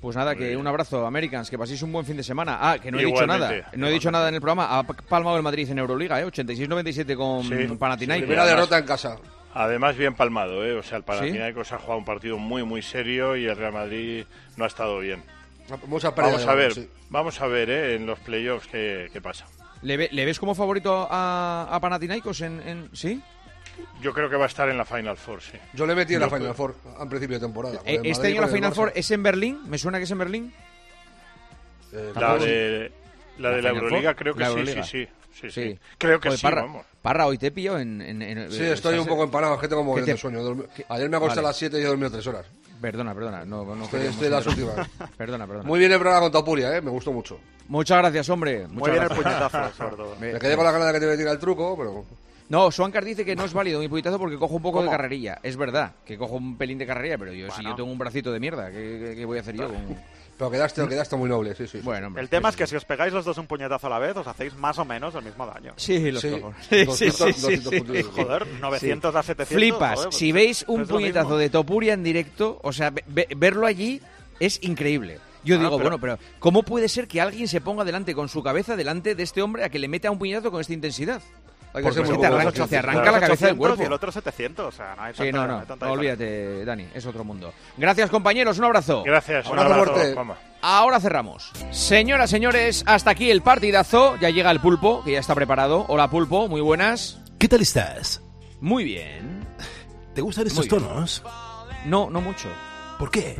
Pues nada, que un abrazo, Americans, que paséis un buen fin de semana. Ah, que no he dicho nada. No he dicho nada en el programa. Ha palmado el Madrid en Euroliga, ¿eh? 86-97 con Sí. Panathinaikos. Primera derrota en casa. Además, bien palmado, ¿eh? O sea, el Panathinaikos ha jugado un partido muy, muy serio y el Real Madrid no ha estado bien. Muchas pérdidas Vamos a de ver, balón, sí. vamos a ver, ¿eh? En los playoffs qué, qué pasa. ¿Le, ve- le ves como favorito a, a Panathinaikos en, en- ¿Sí? Yo creo que va a estar en la Final Four, sí. Yo le metí en la Final creo- Four al principio de temporada. Eh, ¿Este Madrid año la Final. Four es en Berlín? ¿Me suena que es en Berlín? Eh, La de la, de la Final Euroliga Four? creo que La sí, Euroliga. sí, sí, sí, sí. Sí. Creo que Joder, sí, Parra, vamos. Parra, hoy te pillo en... en- en- Sí, eh, estoy un poco empanado, es que tengo un ¿Qué mogollón de te- sueño. Dormi- Ayer me acosté Vale. a las 7 y he dormido 3 horas. Perdona, perdona. No, no Estoy, estoy en las últimas. [LAUGHS] Perdona, perdona. Muy bien el programa con Topuria, ¿eh? me gustó mucho. Muchas gracias, hombre. Muy Muchas bien el puñetazo, sobre todo. [LAUGHS] Me- Me quedé con la gana de que te metiera el truco, pero... No, Swankar dice que no es válido mi puñetazo porque cojo un poco ¿Cómo? de carrerilla. Es verdad, que cojo un pelín de carrerilla, pero yo si Bueno. yo tengo un bracito de mierda, ¿qué, qué- qué voy a hacer yo con...? [LAUGHS] Pero quedaste, quedaste muy noble, sí, sí. Bueno, hombre. El tema es que si os pegáis los dos un puñetazo a la vez, os hacéis más o menos el mismo daño. Sí, los Sí, cojones. [LAUGHS] Sí, sí, 200, sí, sí, 200 sí. puntos. Joder, 900 a 700. Flipas. joder, pues si veis un puñetazo de Topuria en directo, o sea, ve- ve- verlo allí es increíble. Yo Ah, digo, pero- bueno, pero ¿cómo puede ser que alguien se ponga delante con su cabeza delante de este hombre a que le meta un puñetazo con esta intensidad? Hay que Porque ser muy te arranca, sí, sí, te arranca la cabeza del 800 cuerpo. Y el otro 700, o sea, no hay Sí, tanta- no, no no, hay tanta olvídate, Dani, es otro mundo. Gracias, compañeros, un abrazo. Gracias, un Abrazo abrazo, fuerte. Ahora cerramos. Señoras, señores, hasta aquí el partidazo. Ya llega el pulpo, que ya está preparado. Hola, pulpo, muy buenas. ¿Qué tal estás? Muy bien. ¿Te gustan estos tonos? No, no mucho. ¿Por qué?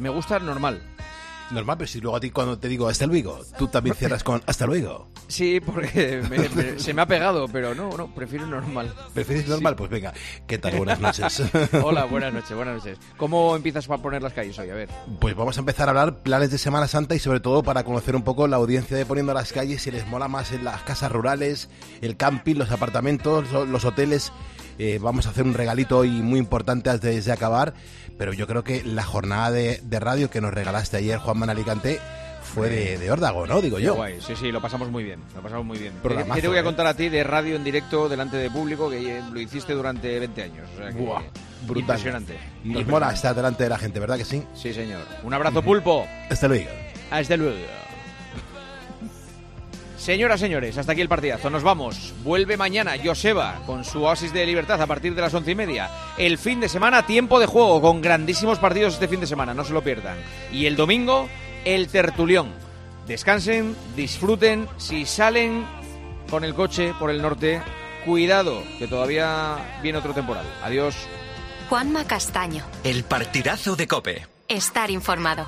me gusta normal. Normal, pero si luego a ti cuando te digo hasta luego, tú también cierras con hasta luego. Sí, porque me- me- se me ha pegado, pero no, no, prefiero normal. ¿Prefieres normal? Pues venga, ¿qué tal? Buenas noches. [LAUGHS] Hola, buenas noches, buenas noches. ¿Cómo empiezas a poner las calles hoy? A ver. Pues vamos a empezar a hablar planes de Semana Santa y sobre todo para conocer un poco la audiencia de Poniendo las calles, si les mola más en las casas rurales, el camping, los apartamentos, lo- los hoteles. Eh, vamos a hacer un regalito hoy muy importante antes de acabar, pero yo creo que la jornada de, de radio que nos regalaste ayer, Juan Alicante, fue de, de órdago, ¿no? Digo yo. guay, sí, sí, lo pasamos muy bien, lo pasamos muy bien. ¿Qué, Programazo, qué te voy a ¿eh? contar a ti de radio en directo delante de público que eh, lo hiciste durante 20 años? O sea que, Buah, brutal. Impresionante. Nos mola estar delante de la gente, ¿verdad que sí? Sí, señor. Un abrazo, pulpo. Hasta luego. Hasta luego. Señoras, señores, hasta aquí el partidazo. Nos vamos. Vuelve mañana Joseba con su oasis de libertad a partir de las once y media. El fin de semana, tiempo de juego con grandísimos partidos este fin de semana, no se lo pierdan. Y el domingo, el tertulión. Descansen, disfruten. Si salen con el coche por el norte, cuidado, que todavía viene otro temporal. Adiós. Juanma Castaño. El partidazo de Cope. Estar informado.